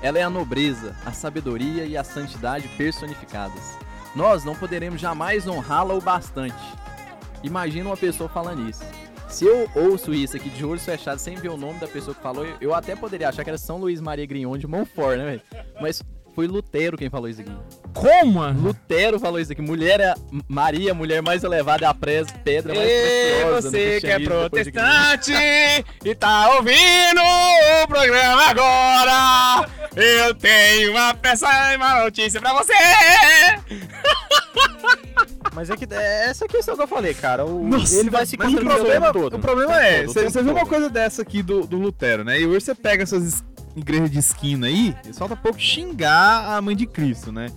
Ela é a nobreza, a sabedoria e a santidade personificadas. Nós não poderemos jamais honrá-la o bastante. Imagina uma pessoa falando isso. Se eu ouço isso aqui de olhos fechados sem ver o nome da pessoa que falou, eu, até poderia achar que era São Luís Maria Grignon de Montfort, né, velho? Mas foi Lutero quem falou isso aqui. Como? Lutero falou isso aqui. Mulher é Maria, mulher mais elevada, é a pres- pedra mais Ei, preciosa. você que é protestante e tá ouvindo o programa agora, eu tenho uma peça e uma notícia pra você. Mas é que é essa questão que eu falei, cara. O, Nossa, ele vai se o problema, todo. o problema é, todo, o você viu uma coisa dessa aqui do, do Lutero, né? E hoje você pega essas es- igrejas de esquina aí, e falta pouco xingar a mãe de Cristo, né?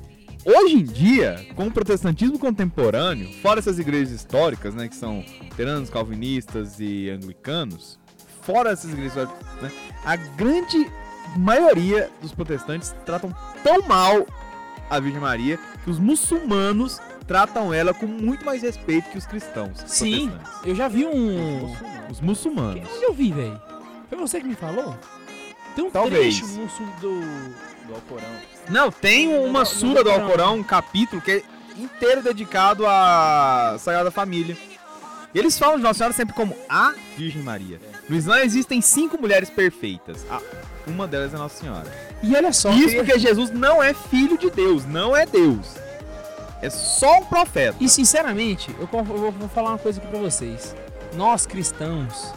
Hoje em dia, com o protestantismo contemporâneo, fora essas igrejas históricas, né, que são luteranos, calvinistas e anglicanos, fora essas igrejas históricas, né, a grande maioria dos protestantes tratam tão mal a Virgem Maria que os muçulmanos tratam ela com muito mais respeito que os cristãos Sim. Eu já vi um... Os muçulmanos. Onde eu vi, velho? Foi você que me falou? Tem um Talvez. trecho muçul do... Do Alcorão. Não, tem uma No- sura do Alcorão. Um capítulo que é inteiro dedicado à Sagrada Família. E eles falam de Nossa Senhora sempre como a Virgem Maria. No Islã existem cinco mulheres perfeitas. Uma delas é Nossa Senhora. E olha só, Isso porque Jesus não é filho de Deus, não é Deus. É só um profeta. E sinceramente, eu, vou- falar uma coisa aqui pra vocês. Nós cristãos,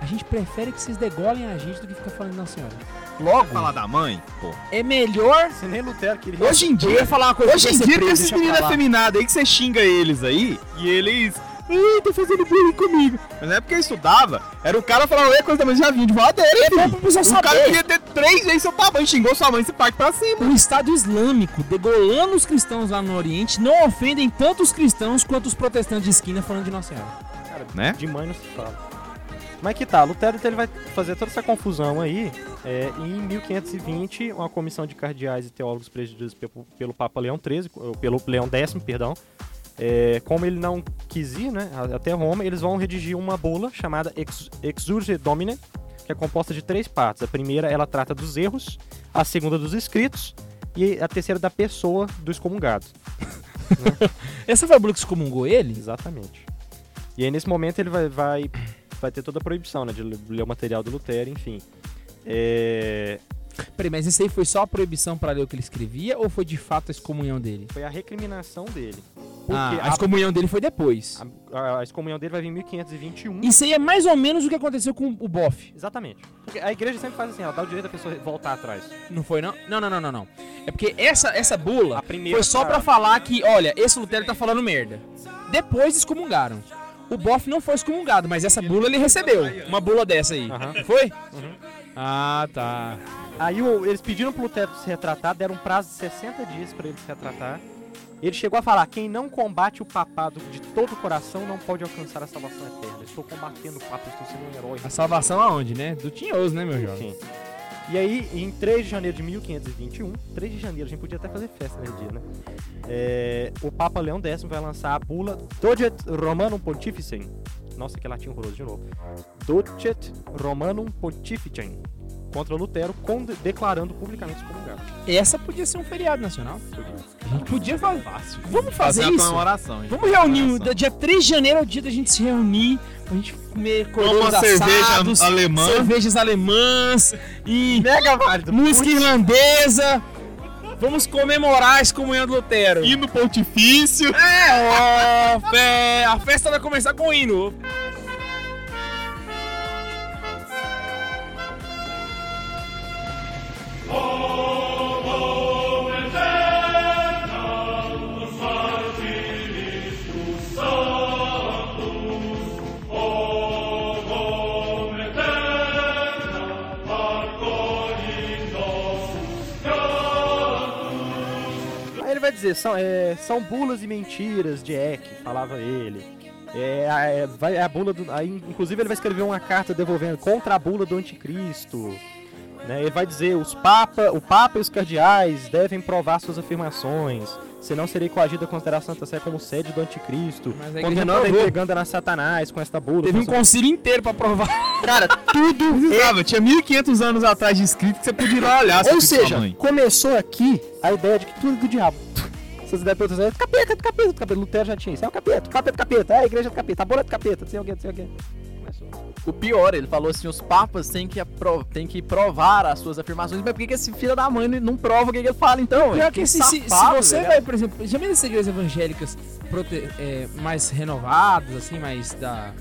a gente prefere que vocês degolem a gente do que ficar falando Nossa Senhora. Logo, Falar da mãe? Pô. é melhor. Se nem Lutero queria. Hoje em Eu dia, ia falar uma coisa hoje que em dia tem preso, esses meninos afeminados aí que você xinga eles aí e eles. Ai, tô fazendo bullying comigo. Mas na época que eu estudava, era o cara falando qualquer coisa, mas já vinha de voadeira, hein, É filho? O cara saber. queria ter três vezes seu tamanho, xingou sua mãe, você parte pra cima. O Estado Islâmico, degolando os cristãos lá no Oriente, não ofendem tanto os cristãos quanto os protestantes de esquina falando de Nossa Senhora. Né? De mãe não se fala. Mas que tá, Lutero ele vai fazer toda essa confusão aí. é, e em 1520, uma comissão de cardeais e teólogos presididos pelo, pelo Papa Leão XIII, ou pelo Leão X, perdão, é, como ele não quis ir né, até Roma, eles vão redigir uma bula chamada Ex, Exurge Domine, que é composta de três partes. A primeira, ela trata dos erros, a segunda dos escritos e a terceira da pessoa do excomungado. Essa foi a bula que excomungou ele? Exatamente. E aí, nesse momento, ele vai, vai, vai ter toda a proibição, né? De ler o material do Lutero, enfim. É, Peraí, mas esse aí foi só a proibição pra ler o que ele escrevia ou foi de fato a excomunhão dele? Foi a recriminação dele. Porque Ah, a a, excomunhão dele foi depois. a- a excomunhão dele vai vir em 1521. Isso aí é mais ou menos o que aconteceu com o Boff. Exatamente. Porque a igreja sempre faz assim, ela dá o direito da pessoa voltar atrás. Não foi, não? Não, não, não, não, não. É porque essa, essa bula A primeira foi só pra falar que, olha, esse Lutero tá falando merda. Depois excomungaram. O Boff não foi excomungado, mas essa bula ele recebeu. Uma bula dessa aí. Aham. Foi? Uhum. Ah, tá. Aí o- eles pediram pro Lutero se retratar, deram um prazo de 60 dias pra ele se retratar. Ele chegou a falar: quem não combate o papado de todo o coração não pode alcançar a salvação eterna. Estou combatendo o papa, estou sendo um herói. A salvação aonde, né? Do tinhoso, né, meu jovem? Sim. E aí, em 3 de janeiro de 1521, 3 de janeiro, a gente podia até fazer festa nesse dia, né? É, o Papa Leão X vai lançar a bula Docet Romanum Pontificem. Nossa, que latim horroroso de novo. Docet Romanum Pontificem. Contra Lutero, con- declarando publicamente excomungado. Essa podia ser um feriado nacional. A gente podia fazer. Vamos fazer Fazer a isso? hein? Vamos reunir, Comemoração. dia 3 de janeiro é o dia da gente se reunir, pra gente comer coroas uma cerveja assados, alemã. cervejas alemãs e Mega válido. música irlandesa. Vamos comemorar a excomunhão do Lutero. Hino pontifício. É, ó, fé, a festa vai começar com o hino. vai dizer, são, é, são bulas e mentiras de Eck, falava ele. É, é, vai, é a bula do. Aí, inclusive ele vai escrever uma carta devolvendo contra a bula do anticristo. Né? Ele vai dizer, os papa, o Papa e os cardeais devem provar suas afirmações, senão serei coagido a considerar a Santa Sé como sede do anticristo, Mas a igreja condenando a entregando a Satanás com esta bula. Teve um com- concílio inteiro pra provar. Cara, tudo Precisava, tinha 1500 anos atrás de escrito que você podia ir lá olhar. Ou sua seja, começou aqui a ideia de que tudo é do diabo. Essas ideias para outras capeta, do capeta, do capeta. Lutero já tinha isso. É o capeta, capeta do capeta. É a igreja do capeta, a bola do capeta, não sei o que, não sei o que. O pior, ele falou assim, os papas têm que, têm que provar as suas afirmações, mas por que, que esse filho da mãe não prova o que, que ele fala então? Pior velho? que se, se- se safado, você velho. vai, por exemplo, já viu essas igrejas evangélicas prote- é, mais renovadas, assim, mais da.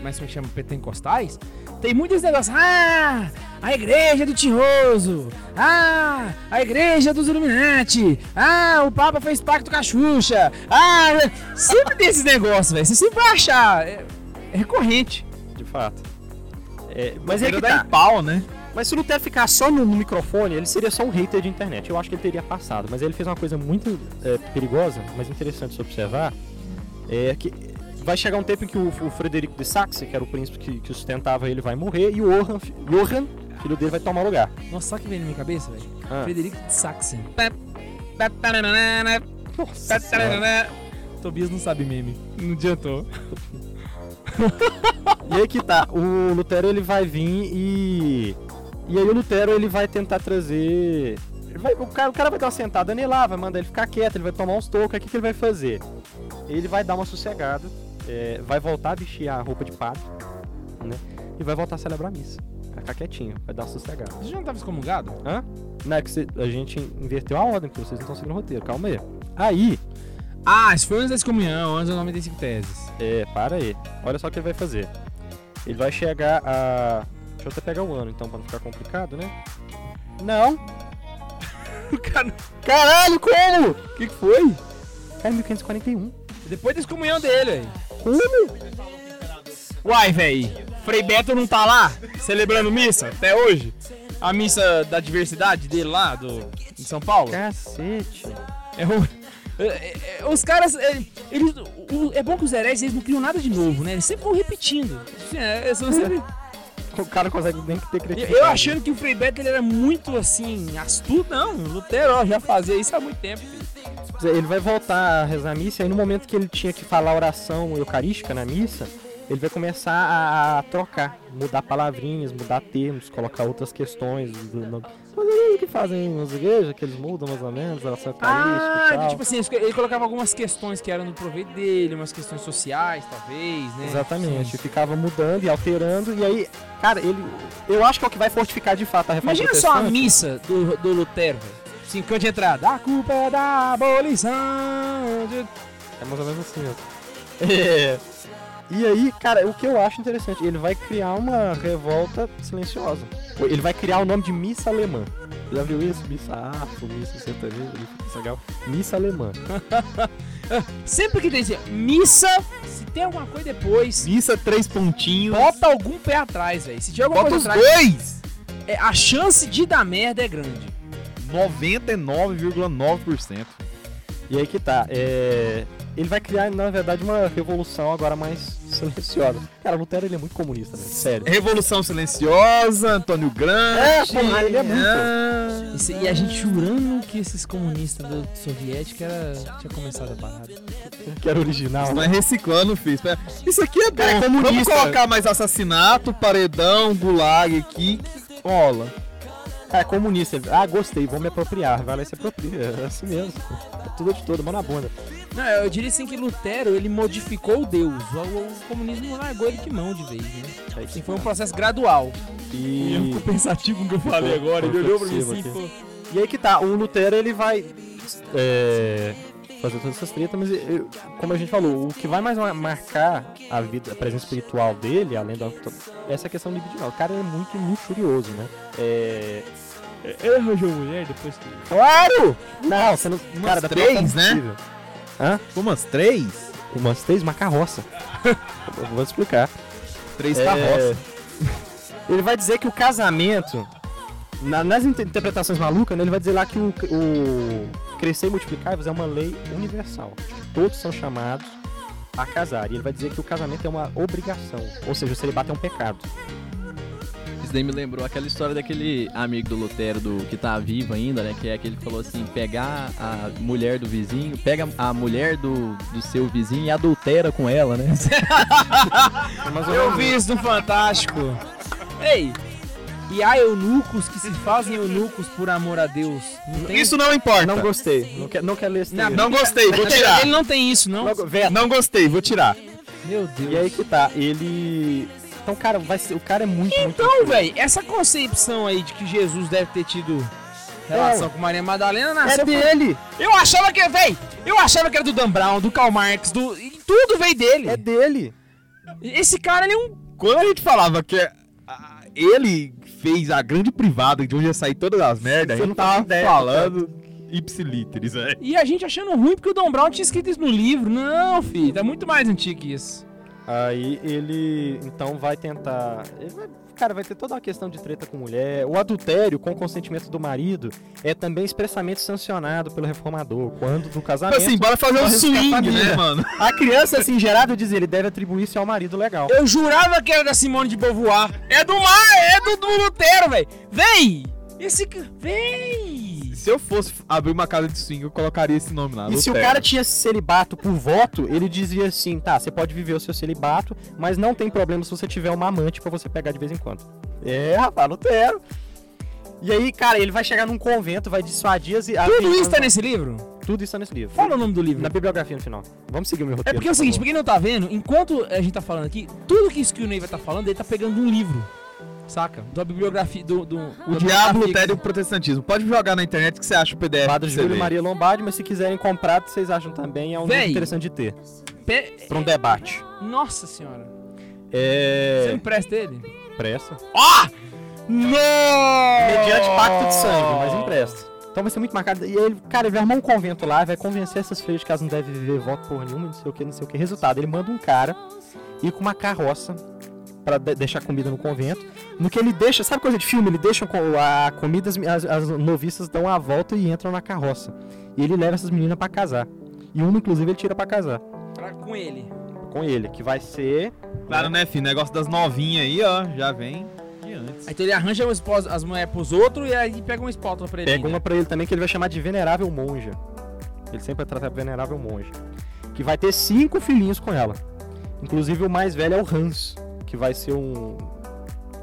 Mais como é que chama? Pentecostais? Tem muitos negócios. Ah! A igreja do Tinhoso! Ah! A igreja dos Illuminati! Ah! O Papa fez pacto com a Xuxa! Ah! Sempre tem esses negócios, velho. Você sempre vai achar. É, é recorrente. Fato. É, mas é que Era tá. pau, né? Mas se o Lutero ficar só no, no microfone, ele seria só um hater de internet. Eu acho que ele teria passado. Mas ele fez uma coisa muito é, perigosa, mas interessante de se observar. É que vai chegar um tempo em que o, o Frederico de Saxe, que era o príncipe que, que sustentava ele, vai morrer. E o Johann, fi- Johann, filho dele, vai tomar o lugar. Nossa, sabe o que vem na minha cabeça, velho? Ah. Frederico de Saxon. Nossa. Tobias não sabe meme. Não adiantou. E aí que tá, o Lutero ele vai vir e. E aí o Lutero ele vai tentar trazer. vai- o, cara, o cara vai dar uma sentada nele lá, vai mandar ele ficar quieto, ele vai tomar uns tocos, o que, que ele vai fazer? Ele vai dar uma sossegada, é, vai voltar a vestir a roupa de padre, né? E vai voltar a celebrar a missa. Vai ficar quietinho, vai dar uma sossegada. Você já não tava excomungado? Hã? Não, é que cê- a gente inverteu a ordem, porque vocês não estão seguindo o roteiro, calma aí. Aí, Ah, isso foi antes da excomunhão, antes das 95 teses. É, para aí. Olha só o que ele vai fazer. Ele vai chegar a. Deixa eu até pegar o ano então, pra não ficar complicado, né? Não. Cara, Caralho, como? o que, que foi? Cara, 1541. Depois da excomunhão dele, velho. Como? Uai, velho. Frei Beto não tá lá, celebrando missa, até hoje? A missa da diversidade dele lá, do, em São Paulo? Cacete. É o- é- os caras, é, eles, o- é bom que os hereges eles não criam nada de novo, né? Eles sempre vão repetindo. É, são sempre- O cara consegue nem ter criatividade. eu achando que o Frei Beto ele era muito assim, astuto, não. Lutero ó, já fazia isso há muito tempo. filho. Ele vai voltar a rezar a missa, e aí no momento que ele tinha que falar a oração eucarística na missa, ele vai começar a trocar, mudar palavrinhas, mudar termos, colocar outras questões. Mas é o que fazem nas igrejas, que eles mudam mais ou menos, a e Ah, tipo assim, ele colocava algumas questões que eram do proveito dele, umas questões sociais, talvez, né? Exatamente, ficava mudando e alterando, e aí, cara, ele. Eu acho que é o que vai fortificar de fato a reforma Imagina só a missa do, do Lutero. Assim, cante de entrada. A culpa é da abolição. de-" É mais ou menos assim, ó. É. E aí, cara, o que eu acho interessante, ele vai criar uma revolta silenciosa. Ele vai criar o nome de missa alemã. Já viu isso? Missa afro, missa sertaneja, missa legal. Missa alemã. Sempre que tem assim, missa, se tem alguma coisa depois, Missa, três pontinhos. bota algum pé atrás, velho. Se tiver alguma Bota os coisa atrás, dois! é, a chance de dar merda é grande. 99,9%. E aí que tá, é... Ele vai criar, na verdade, uma revolução agora mais silenciosa. Cara, Lutero, ele é muito comunista, né? Sério. Revolução Silenciosa, Antônio Grande. É, porra, ele é muito. Ah, E, se- e a gente jurando que esses comunistas do soviético era, tinha começado a parada. Que era original, Isso né? não é reciclando, filho. Espera. Isso aqui é bom. É Vamos colocar mais assassinato, paredão, gulag aqui. que rola. É comunista. Ah, gostei, vou me apropriar. Vai lá e se apropria. É assim mesmo. É tudo de todo, mão na bunda. Não, eu diria assim que Lutero, ele modificou Deus. O, comunismo largou ele de mão de vez, né? Assim, foi um processo gradual. E eu E... fico pensativo com o que eu falei agora. Ele olhou pra mim assim, pô. e aí que tá, o Lutero ele vai é, fazer todas essas tretas, mas eu- como a gente falou, o que vai mais ma- marcar a vida, a presença espiritual dele, além da é essa questão libidinal. O cara é muito luxurioso, né? É... Ele arranjou mulher depois que. Claro! Não, você não. Umas cara, três, né? possível. Hã? Umas três? Umas três, uma carroça. Vou explicar. Três É, carroças. Ele vai dizer que o casamento Na- nas inter- interpretações malucas, né, ele vai dizer lá que o, o crescer e multiplicar é uma lei universal. Todos são chamados a casar. E ele vai dizer que o casamento é uma obrigação. Ou seja, o celibato é um pecado. Isso daí me lembrou aquela história daquele amigo do Lutero do, que tá vivo ainda, né? Que é aquele que falou assim: pegar a mulher do vizinho, pega a mulher do, do seu vizinho e adultera com ela, né? Eu vi isso no Fantástico. Ei, e há eunucos que se fazem eunucos por amor a Deus. Não tem? Isso não importa. não gostei. Não quero, não quero ler esse Não, texto. Não gostei, vou tirar. Ele não tem isso, não? Não. Não gostei, vou tirar. Meu Deus. E aí que tá, ele. Então, cara, vai ser, o cara é muito. Então, velho, essa concepção aí de que Jesus deve ter tido relação É. com Maria Madalena É nasceu. dele! Eu achava que, velho, eu achava que era do Dan Brown, do Karl Marx, do. e Tudo veio dele. É dele! Esse cara, ele é um. Quando a gente falava que ele fez a grande privada de onde ia sair todas as merdas, a Você gente não faz tava ideia, falando ipsilíteres, velho. E a gente achando ruim porque o Dan Brown tinha escrito isso no livro. Não, filho, tá muito mais antigo que isso. Aí ele então vai tentar. Vai, cara, vai ter toda uma questão de treta com mulher. O adultério com consentimento do marido é também expressamente sancionado pelo reformador. Quando do casamento. Assim, bora fazer um swing, né, mano? A criança, assim, gerada, diz ele deve atribuir-se ao marido legal. Eu jurava que era da Simone de Beauvoir. É do Mar, é do, do Lutero, velho. Véi! Esse. Véi! Se eu fosse abrir uma casa de swing, eu colocaria esse nome lá. E se o Lutero. cara tinha celibato por voto, ele dizia assim: tá, você pode viver o seu celibato, mas não tem problema se você tiver uma amante pra você pegar de vez em quando. É, rapaz, Lutero. E aí, cara, ele vai chegar num convento, vai dissuadir as. as- Tudo isso as- tá nesse livro? Tudo isso tá nesse livro. Fala o nome do livro. Na bibliografia no final. Vamos seguir o meu É roteiro. porque é o por seguinte, favor. pra quem não tá vendo, enquanto a gente tá falando aqui, tudo que o Ney vai tá falando, ele tá pegando um livro. Saca? Da bibliografia do. do O Diabo, Lutero e o Protestantismo. Pode jogar na internet que você acha o PDF. Padre pra você Júlio e. Maria Lombardi, mas se quiserem comprar, vocês acham também, é um livro Véi. interessante de ter. Pe... Pra um debate. Nossa senhora. Você É. empresta ele? Pressa. Não! Mediante pacto de sangue, mas empresta. Então vai ser muito marcado. E ele, cara, ele vai arrumar um convento lá, vai convencer essas freiras de que elas não devem viver voto por nenhuma, não sei o que, não sei o que. Resultado, ele manda um cara ir com uma carroça pra de- deixar comida no convento. No que ele deixa, sabe coisa de filme? Ele deixa a comida, as, as, as noviças dão a volta e entram na carroça. E ele leva essas meninas pra casar. E uma, inclusive, ele tira pra casar. Pra- com ele. Com ele, que vai ser. Claro, né, filho? Negócio das novinhas aí, ó. Já vem de antes. Aí então ele arranja uma esposa- as mulheres pros outros e aí pega uma espátula pra ele. Pega ainda. uma pra ele também que ele vai chamar de Venerável Monja. Ele sempre vai tratar de Venerável Monja. Que vai ter cinco filhinhos com ela. Inclusive o mais velho é o Hans, que vai ser um.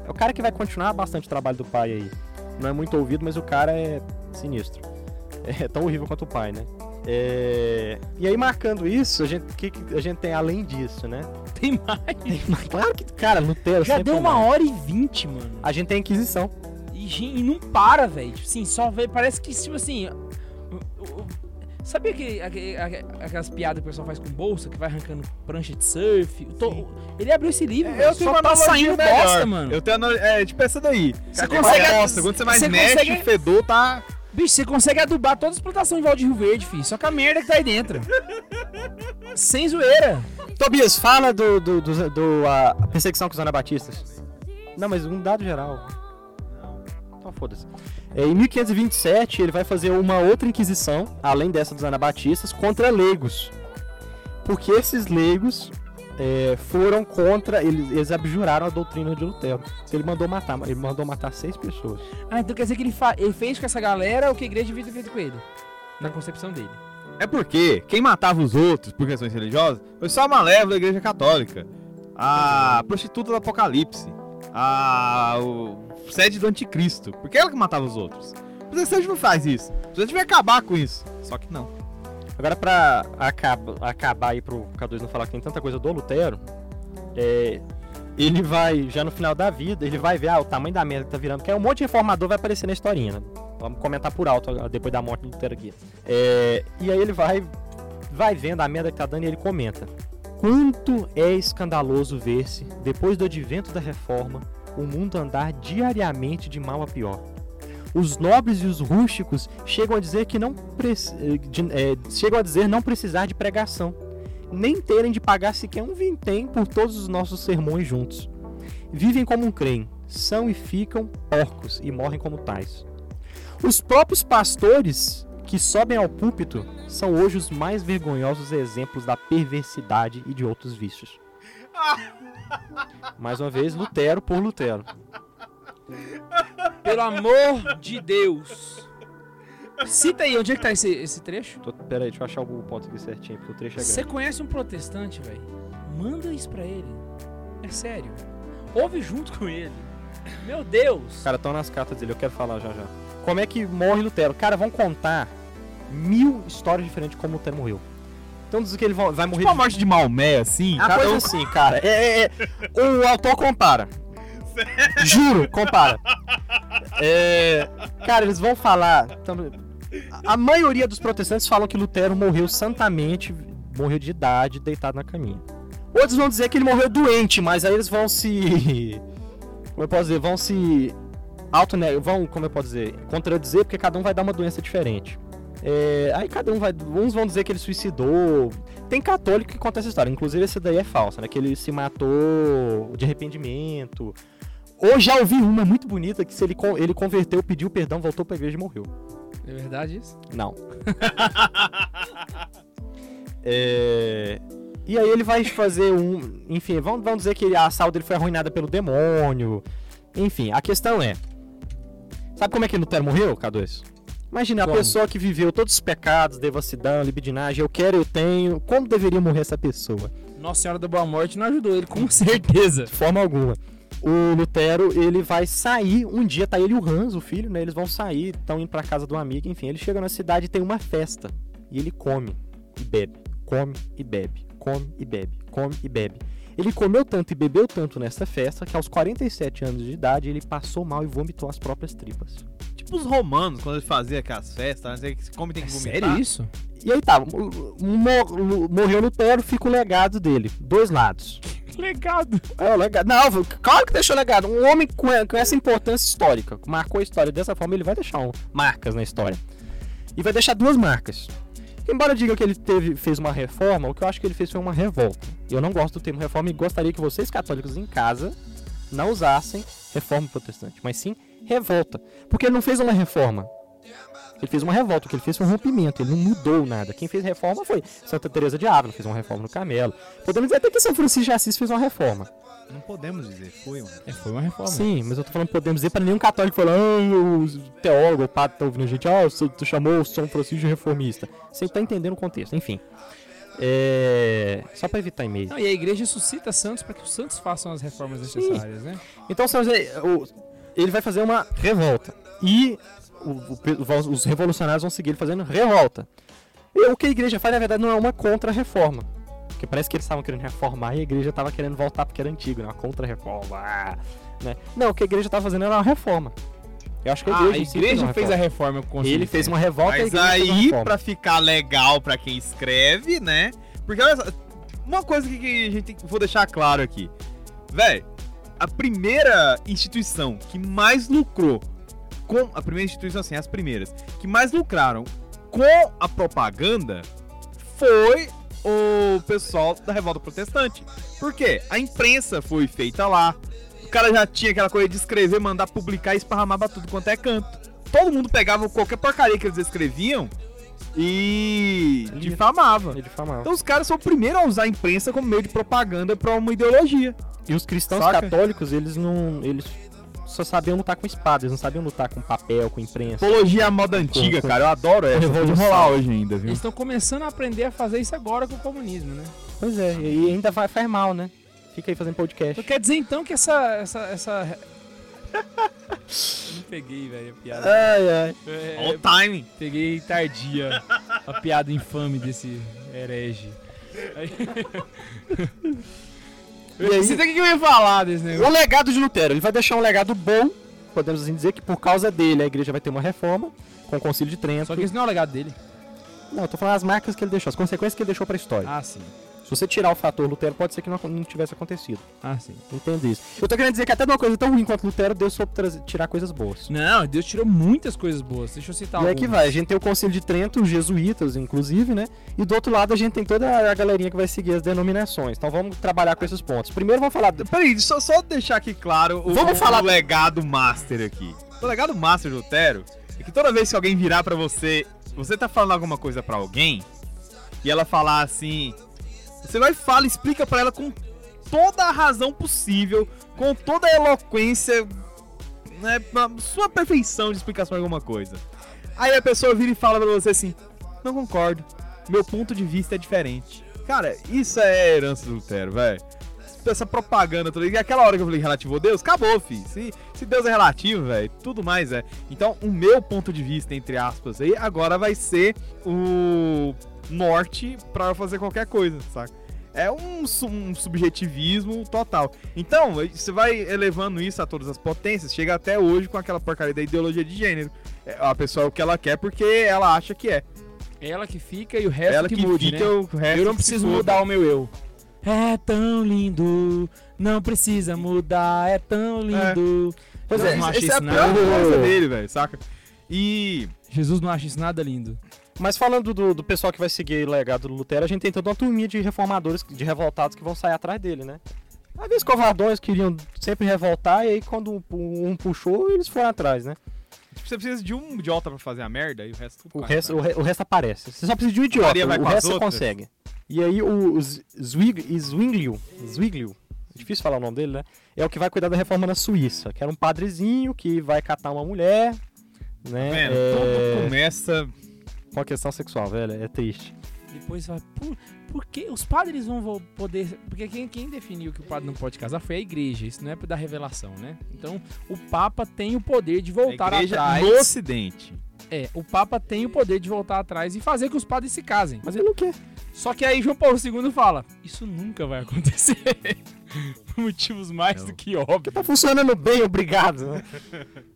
É o cara que vai continuar bastante o trabalho do pai aí. Não é muito ouvido, mas o cara é sinistro. É tão horrível quanto o pai, né? É, E aí, marcando isso, a gente, o que, que a gente tem além disso, né? Tem mais. Claro que, cara, Lutero Já deu uma mais. hora e vinte, mano. A gente tem a Inquisição. E, e não para, velho. Tipo assim, só vê. Parece que, tipo assim. Aquele- aque- aquelas piadas que o pessoal faz com bolsa, que vai arrancando prancha de surf? Tô- ele abriu esse livro, velho. Eu tenho Só uma tá saindo melhor. bosta, mano. Eu tenho anal- é tipo essa daí. Você É consegue- bosta. Quando você mais você mexe, consegue- o fedor tá. Bicho, você consegue adubar todas as plantações em Val de Rio Verde, filho. Só que a merda que tá aí dentro. Sem zoeira. Tobias, fala do, do, do, do, a a perseguição com os anabatistas. Não, mas um dado geral. Então foda-se. É, em 1527, ele vai fazer uma outra inquisição, além dessa dos anabatistas, contra leigos. Porque esses leigos é, foram contra. Eles, eles abjuraram a doutrina de Lutero. Ele mandou matar, ele mandou matar seis pessoas. Ah, então quer dizer que ele, ele fez com essa galera o que a igreja devia ter feito com ele. Na concepção dele. É porque quem matava os outros por questões religiosas foi só a malévola da igreja católica. A prostituta do apocalipse. A o sede do anticristo. Porque ela que matava os outros. O protestante não faz isso. O protestante vai acabar com isso. Só que não. Agora, pra acaba, acabar aí pro K2 não falar que tem tanta coisa do Lutero, é, ele vai, já no final da vida, ele vai ver ah, o tamanho da merda que tá virando, porque um monte de reformador vai aparecer na historinha, né? Vamos comentar por alto depois da morte do Lutero aqui. É, e aí ele vai, vai vendo a merda que tá dando e ele comenta. Quanto é escandaloso ver-se, depois do advento da reforma, o mundo andar diariamente de mal a pior. Os nobres e os rústicos chegam a dizer que não eh, de- eh, chegam a dizer não precisar de pregação, nem terem de pagar sequer um vintém por todos os nossos sermões juntos. Vivem como um creem, são e ficam porcos e morrem como tais. Os próprios pastores que sobem ao púlpito são hoje os mais vergonhosos exemplos da perversidade e de outros vícios. Mais uma vez, Lutero por Lutero. Pelo amor de Deus. Cita aí, onde é que tá esse, esse trecho? Tô, pera aí, deixa eu achar o ponto aqui certinho, porque o trecho é Você grande. conhece um protestante, velho? Manda isso pra ele. É sério. Ouve junto com ele. Meu Deus. Cara, estão nas cartas dele, eu quero falar já já. Como é que morre Lutero? Cara, vão contar mil histórias diferentes de como Lutero morreu. Então diz que ele va- vai morrer Tipo a de morte de Maomé, assim. A cada coisa um- assim, cara. É, é, é. O autor compara. Juro, compara. É, cara, eles vão falar. então, a a maioria dos protestantes falam que Lutero morreu santamente, morreu de idade, deitado na caminha. Outros vão dizer que ele morreu doente, mas aí eles vão se. Como eu posso dizer? Vão se. Auto, vão, como eu posso dizer? Contradizer, porque cada um vai dar uma doença diferente. É, aí cada um vai. Uns vão dizer que ele suicidou. Tem católico que conta essa história. Inclusive, essa daí é falsa, né? Que ele se matou de arrependimento. Ou já ouvi uma muito bonita que se ele, ele converteu, pediu perdão, voltou pra igreja e morreu. É verdade isso? Não. É, E aí ele vai fazer um. Enfim, vão, vão dizer que a saúde dele foi arruinada pelo demônio. Enfim, a questão é. Sabe como é que Lutero morreu, K2? Imagina a Como? pessoa que viveu todos os pecados, devassidão, libidinagem, eu quero, eu tenho. Como deveria morrer essa pessoa? Nossa Senhora da Boa Morte não ajudou ele, com certeza. De forma alguma. O Lutero, ele vai sair, um dia tá ele e o Hans, o filho, né? Eles vão sair, estão indo pra casa do amigo, enfim. Ele chega na cidade e tem uma festa. E ele come e bebe, come e bebe, come e bebe, come e bebe. Ele comeu tanto e bebeu tanto nessa festa que aos 47 anos de idade ele passou mal e vomitou as próprias tripas. Tipo os romanos, quando eles faziam aquelas festas, né? Que come tem que vomitar. Sério isso? E aí tá, mo- mo- morreu Lutero, fica o legado dele. Dois lados. Legado. É, o legado. Não, claro que deixou legado. Um homem com, com essa importância histórica, marcou a história dessa forma, ele vai deixar um- marcas na história. E vai deixar duas marcas. Embora diga que ele teve, fez uma reforma, o que eu acho que ele fez foi uma revolta. Eu não gosto do termo reforma e gostaria que vocês católicos em casa não usassem reforma protestante, mas sim revolta. Porque ele não fez uma reforma. Ele fez uma revolta, o que ele fez foi um rompimento, ele não mudou nada. Quem fez reforma foi Santa Teresa de Ávila, fez uma reforma no Carmelo. Podemos dizer até que São Francisco de Assis fez uma reforma. Não podemos dizer, foi, mano. É, foi uma reforma. Sim, mas eu tô falando, podemos dizer para nenhum católico falar, ah, o teólogo, o padre tá ouvindo a gente, ah, você- tu chamou o São Francisco de reformista. Você tá entendendo o contexto, enfim. É... Só para evitar e-mail. Não, e a igreja suscita santos para que os santos façam as reformas necessárias, né? Então, São José, o- ele vai fazer uma revolta. E o- o pe- os revolucionários vão seguir ele fazendo revolta. E o que a igreja faz, na verdade, não é uma contra-reforma. Porque parece que eles estavam querendo reformar e a igreja estava querendo voltar porque era antigo, né? Uma contra-reforma. ah, Né? Não, o que a igreja estava fazendo era uma reforma. Eu acho que a Ah, igreja, a em si igreja uma fez a reforma. Ele fez uma revolta e a Mas fez aí, pra ficar legal pra quem escreve, né? Porque olha só, uma coisa que a gente tem que vou deixar claro aqui. Véi, a primeira instituição que mais lucrou com. A primeira instituição, assim, as primeiras, que mais lucraram com a propaganda foi o pessoal da Revolta Protestante. Por quê? A imprensa foi feita lá. O cara já tinha aquela coisa de escrever, mandar publicar e esparramar pra tudo quanto é canto. Todo mundo pegava qualquer porcaria que eles escreviam e difamava. Difamava. Então os caras são o primeiro a usar a imprensa como meio de propaganda pra uma ideologia. E os cristãos Saca? católicos, eles não. Eles só sabiam lutar com espada, eles não sabiam lutar com papel, com imprensa. Apologia à moda antiga, com- cara. Eu adoro essa. Pode revolução. rolar hoje ainda, viu? Eles estão começando a aprender a fazer isso agora com o comunismo, né? Pois é, e ainda vai, faz mal, né? Fica aí fazendo podcast. Então quer dizer então que essa. essa, essa... Eu não peguei, velho, a piada. Ai, ai. É, All timing. peguei tardia a piada infame desse herege. Aí... E aí- Você tem que ia falar desse negócio. O legado de Lutero, ele vai deixar um legado bom, podemos assim dizer que por causa dele a igreja vai ter uma reforma com o Concílio de Trento. Só que esse não é o legado dele. Não, eu tô falando as marcas que ele deixou, as consequências que ele deixou pra história. Ah, sim. Se você tirar o fator Lutero, pode ser que não, não tivesse acontecido. Ah, sim. Entende isso. Eu tô querendo dizer que até de uma coisa tão ruim quanto Lutero, Deus soube trazer- tirar coisas boas. Não, Deus tirou muitas coisas boas. Deixa eu citar e aí que vai, a gente tem o Conselho de Trento, os jesuítas, inclusive, né? E do outro lado a gente tem toda a galerinha que vai seguir as denominações. Então vamos trabalhar com esses pontos. Primeiro vamos falar. Peraí, só, só deixar aqui claro o, Vamos o- falar- o legado master aqui. O legado master do Lutero é que toda vez que alguém virar pra você, você tá falando alguma coisa pra alguém, e ela falar assim, você vai fala, explica pra ela com toda a razão possível, com toda a eloquência, né, sua perfeição de explicação de alguma coisa. Aí a pessoa vira e fala pra você assim, não concordo, meu ponto de vista é diferente. Cara, isso é herança do Lutero, velho essa propaganda toda. E aquela hora que eu falei relativo Deus, acabou, fi. Se, se Deus é relativo, velho, tudo mais é. Então, o meu ponto de vista, entre aspas, aí, agora vai ser o norte eu fazer qualquer coisa, saca? É um, um subjetivismo total. Então, você vai elevando isso a todas as potências, chega até hoje com aquela porcaria da ideologia de gênero. É, A pessoa é o que ela quer porque ela acha que é. Ela que fica e o resto ela que, que, mude, fica né? o resto Eu não preciso mudar o meu eu. É tão lindo, não precisa mudar, é tão lindo. Pois Eu é, não acho Essa é a isso pior nada. coisa dele, velho, saca? E Jesus não acha isso nada lindo. Mas falando do, do pessoal que vai seguir o legado do Lutero, a gente tem toda uma turminha de reformadores, de revoltados que vão sair atrás dele, né? Às vezes covardões queriam sempre revoltar e aí quando um, um puxou, eles foram atrás, né? Tipo, você precisa de um idiota pra fazer a merda e o resto O resto, o, re- o resto aparece. Você só precisa de um idiota, o resto você consegue. E aí o, Zwig, Zwinglio, Zwinglio, difícil falar o nome dele, né? É o que vai cuidar da reforma na Suíça, que era um padrezinho que vai catar uma mulher, né? Vendo? é, Tudo começa. Com a questão sexual, velho, é triste. Depois vai, por, por que os padres não vão poder. Porque quem, quem definiu que o padre não pode casar foi a igreja, isso não é da revelação, né? Então o Papa tem o poder de A voltar igreja atrás. no ocidente. É, o Papa tem o poder de voltar atrás e fazer que os padres se casem. Mas ele não quer. Só que aí João Paulo II fala: Isso nunca vai acontecer. Por motivos mais do que óbvios. Tá funcionando bem, obrigado. né?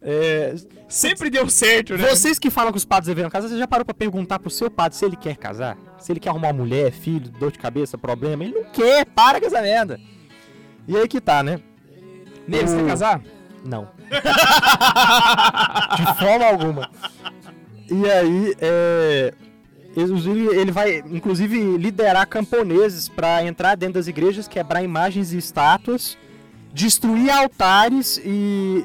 É, Sempre deu certo, né? Vocês que falam que os padres deveriam casar, você já parou pra perguntar pro seu padre se ele quer casar? Se ele quer arrumar uma mulher, filho, dor de cabeça, problema? Ele não quer, para com essa merda. E aí que tá, né? Nele, você quer casar? Não. De forma alguma. E aí, é. Ele vai, inclusive, liderar camponeses pra entrar dentro das igrejas, quebrar imagens e estátuas, destruir altares e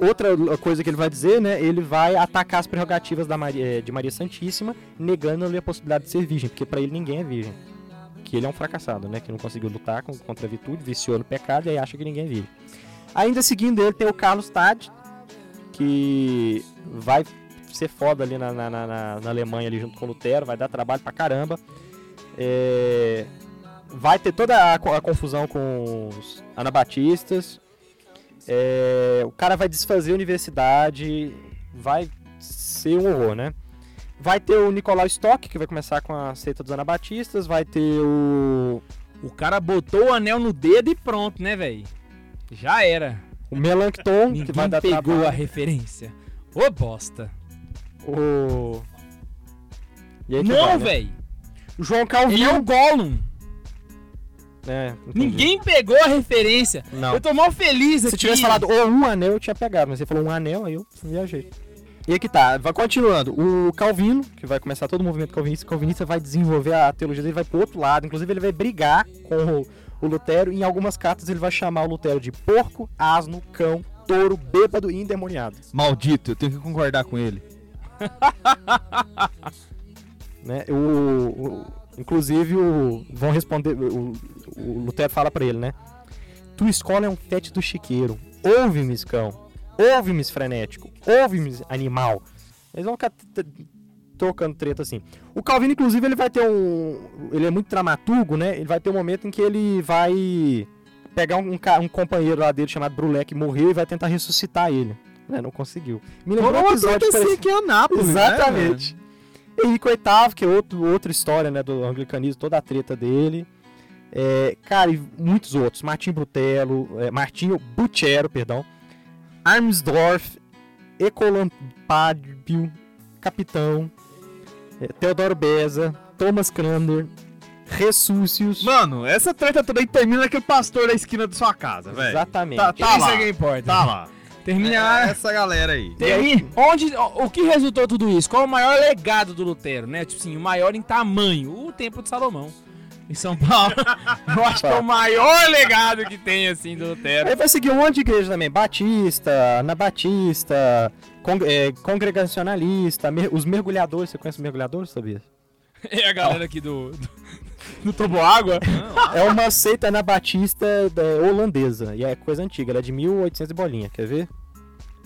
outra coisa que ele vai dizer, né? Ele vai atacar as prerrogativas da Maria, de Maria Santíssima, negando-lhe a possibilidade de ser virgem, porque pra ele ninguém é virgem. Que ele é um fracassado, né? Que não conseguiu lutar contra a virtude, viciou no pecado e aí acha que ninguém é virgem. Ainda seguindo ele tem o Carlos Tad, que vai ser foda ali na, na, na- na- Alemanha ali junto com o Lutero, vai dar trabalho pra caramba. É, vai ter toda a, a confusão com os anabatistas. É, o cara vai desfazer a universidade, vai ser um horror, né? Vai ter o Nicolau Stock, que vai começar com a seita dos anabatistas, vai ter o, O cara botou o anel no dedo e pronto, né, velho? Já era. o Melanchthon, que vai dar pegou trabalho. a referência. Ô bosta. O... E Não, né? velho. O João Ele Calvino. é o Gollum. É. Ninguém pegou a referência. Não. Eu tô mal feliz aqui. Se tivesse falado ou um anel, eu tinha pegado, mas você falou um anel, aí eu viajei. E aqui tá, vai continuando. O Calvino, que vai começar todo o movimento calvinista, o calvinista vai desenvolver a teologia dele, vai pro outro lado. Inclusive, ele vai brigar com o, o Lutero. E em algumas cartas, ele vai chamar o Lutero de porco, asno, cão, touro, bêbado e endemoniado. Maldito, eu tenho que concordar com ele. Né? O, o- inclusive, o, vão responder. O, o Lutero fala pra ele, né? Tua escola é um fete do chiqueiro. Ouve-me, cão. Ouve-me, frenético. Ouve-me, animal. Eles vão ficar trocando treta assim. O Calvino, inclusive, ele vai ter um. Ele é muito dramaturgo, né? Ele vai ter um momento em que ele vai pegar um, um um companheiro lá dele chamado Brulé que morreu e vai tentar ressuscitar ele. Né? Não conseguiu. Me lembrou um episódio aqui em Anápolis, né, Exatamente. Henrique VIII, que é outro, outra história né, do anglicanismo, toda a treta dele. É, cara, e muitos outros. Martinho Brutelo, é, Martinho Butchero, perdão. Armsdorf, Ecolampádio, Capitão, é, Teodoro Beza, Thomas Cranmer, Ressúcios. Mano, essa treta toda aí termina naquele pastor da esquina da sua casa, velho. Exatamente. Tá, tá Isso lá. é que importa. Tá lá. Termina É lá. essa galera aí. Termina. Onde, o o que resultou tudo isso? Qual o maior legado do Lutero, né? Tipo assim, o maior em tamanho, o Templo de Salomão. Em São Paulo. Eu acho que é o maior legado que tem, assim, do Lutero. Aí vai seguir um monte de igreja também. Batista, Anabatista, con é, congregacionalista, mer- os mergulhadores. Você conhece os mergulhadores, sabia? É a galera aqui do, do, do Toboágua. É uma seita anabatista é, holandesa. E é coisa antiga. Ela é de 1800 e bolinha. Quer ver?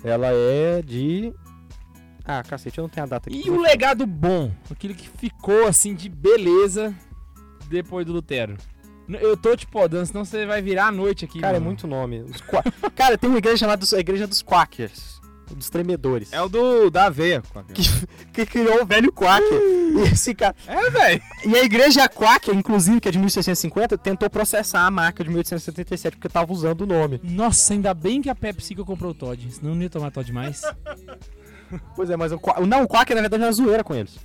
Ela é de... Ah, cacete, eu não tenho a data aqui. E o legado bom, aquilo que ficou, assim, de beleza depois do Lutero. Eu tô te podando, senão você vai virar a noite aqui. Cara, é mano. muito nome. Os qua- Cara, tem uma igreja chamada Igreja dos Quakers. Dos tremedores. É o do da aveia. que criou o velho Quaker. E esse cara... É, velho. E a igreja Quaker, inclusive, que é de 1650, tentou processar a marca de 1877 porque tava usando o nome. Nossa, ainda bem que a PepsiCo comprou o Todd, senão não ia tomar Todd mais. Pois é, mas o Qua- Não, o Quaker na verdade era zoeira com eles.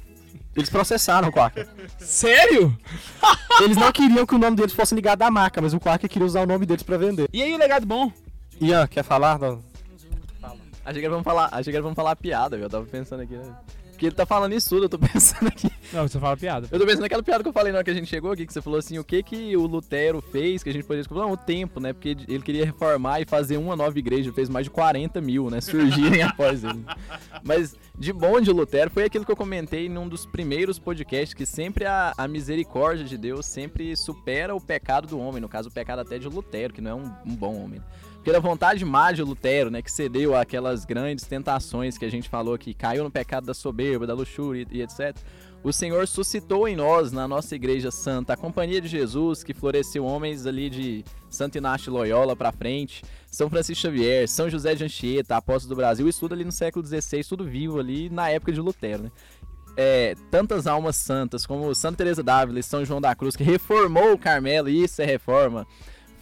Eles processaram o Quaker. Sério? Eles não queriam que o nome deles fosse ligado à marca, mas o Quaker queria usar o nome deles pra vender. E aí o legado bom? Ian, quer falar? Não. Achei que era vamos falar, achei que era vamos falar piada, velho. Eu tava pensando aqui, né? Porque ele tá falando isso tudo, eu tô pensando aqui. Não, você fala piada. Eu tô pensando naquela piada que eu falei na hora que a gente chegou aqui, que você falou assim, o que que o Lutero fez, que a gente poderia descobrir? Não, o tempo, né? Porque ele queria reformar e fazer uma nova igreja, fez mais de 40 mil, né? Surgirem após ele. Mas de bom de Lutero foi aquilo que eu comentei num dos primeiros podcasts, que sempre a, a misericórdia de Deus sempre supera o pecado do homem, no caso o pecado até de Lutero, que não é um, um bom homem. Porque a vontade má de Lutero, né, que cedeu àquelas grandes tentações que a gente falou que caiu no pecado da soberba, da luxúria e, e etc. O Senhor suscitou em nós, na nossa igreja santa, a companhia de Jesus, que floresceu homens ali de Santo Inácio Loyola pra frente, São Francisco Xavier, São José de Anchieta, apóstolo do Brasil, isso tudo ali no século XVI, tudo vivo ali na época de Lutero, né? É, tantas almas santas como Santa Teresa d'Ávila e São João da Cruz, que reformou o Carmelo, isso é reforma.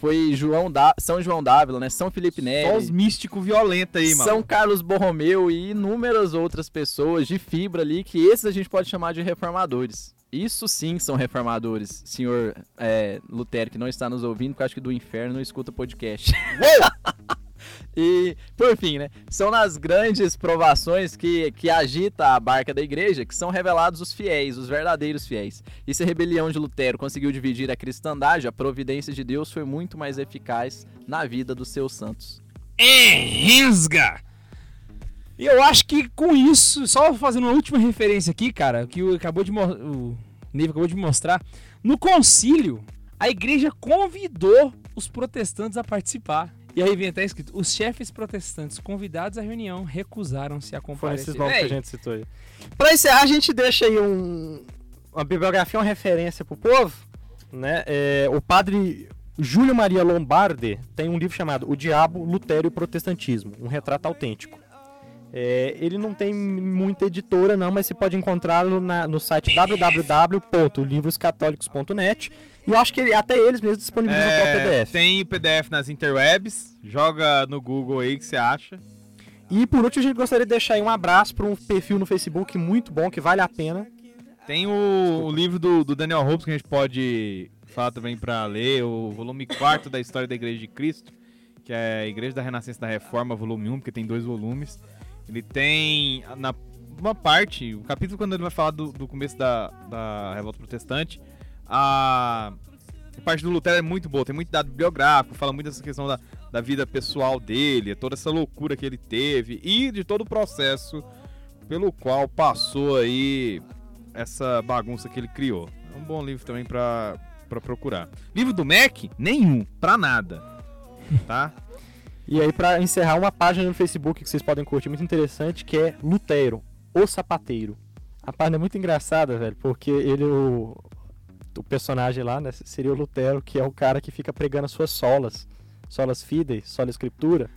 Foi João da, São João d'Ávila, né? São Felipe Neri. Só os místicos violentos aí, mano. São Carlos Borromeu e inúmeras outras pessoas de fibra ali que esses a gente pode chamar de reformadores. Isso sim são reformadores, senhor é, Lutero, que não está nos ouvindo, porque eu acho que do inferno não escuta podcast. e, por fim, né? São nas grandes provações que, que agita a barca da igreja que são revelados os fiéis, os verdadeiros fiéis. E se a rebelião de Lutero conseguiu dividir a cristandade, a providência de Deus foi muito mais eficaz na vida dos seus santos. Enrisga! E eu acho que com isso, só fazendo uma última referência aqui, cara, que o, acabou de o Neiva acabou de mostrar, no concílio, a igreja convidou os protestantes a participar. E aí vem até escrito: os chefes protestantes convidados à reunião recusaram-se a Foram comparecer. esses nomes que a gente citou aí. Pra encerrar, a gente deixa aí um, uma bibliografia, uma referência pro povo. Né? É, o padre Júlio Maria Lombardi tem um livro chamado O Diabo, Lutério e o Protestantismo, um retrato autêntico. É, ele não tem muita editora não, mas você pode encontrá-lo na- no site www.livroscatólicos.net e eu acho que ele- até eles mesmos disponibilizam o É, próprio PDF. tem o PDF nas interwebs. Joga no Google aí que você acha. E por último, a gente gostaria de deixar um abraço para um perfil no Facebook muito bom, que vale a pena, Tem o, o livro do, do Daniel Hobbes que a gente pode falar também pra ler, o volume 4 da História da Igreja de Cristo, que é a Igreja da Renascença e da Reforma, volume 1, porque tem dois volumes. Ele tem na uma parte, o capítulo quando ele vai falar do, do começo da, da Revolta Protestante, a, parte do Lutero é muito boa, tem muito dado bibliográfico, fala muito dessa questão da, da vida pessoal dele, toda essa loucura que ele teve e de todo o processo pelo qual passou aí essa bagunça que ele criou. É um bom livro também pra, pra procurar. Livro do Mac? Nenhum, pra nada. Tá? E aí, pra encerrar, uma página no Facebook que vocês podem curtir muito interessante, que é Lutero, o Sapateiro. A página é muito engraçada, velho, porque ele, o, o personagem lá, né, seria o Lutero, que é o cara que fica pregando as suas solas. Solas fidei, sola escritura.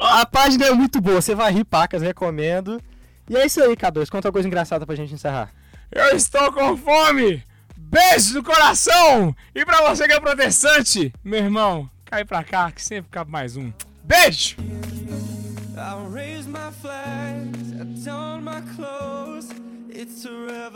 A página é muito boa, você vai rir, pacas, recomendo. E é isso aí, K2, conta uma coisa engraçada pra gente encerrar. Eu estou com fome! Beijo no coração! E pra você que é protestante, meu irmão, cai pra cá que sempre cabe mais um. Beijo! I'll raise my flags, I don my clothes. It's a revolution.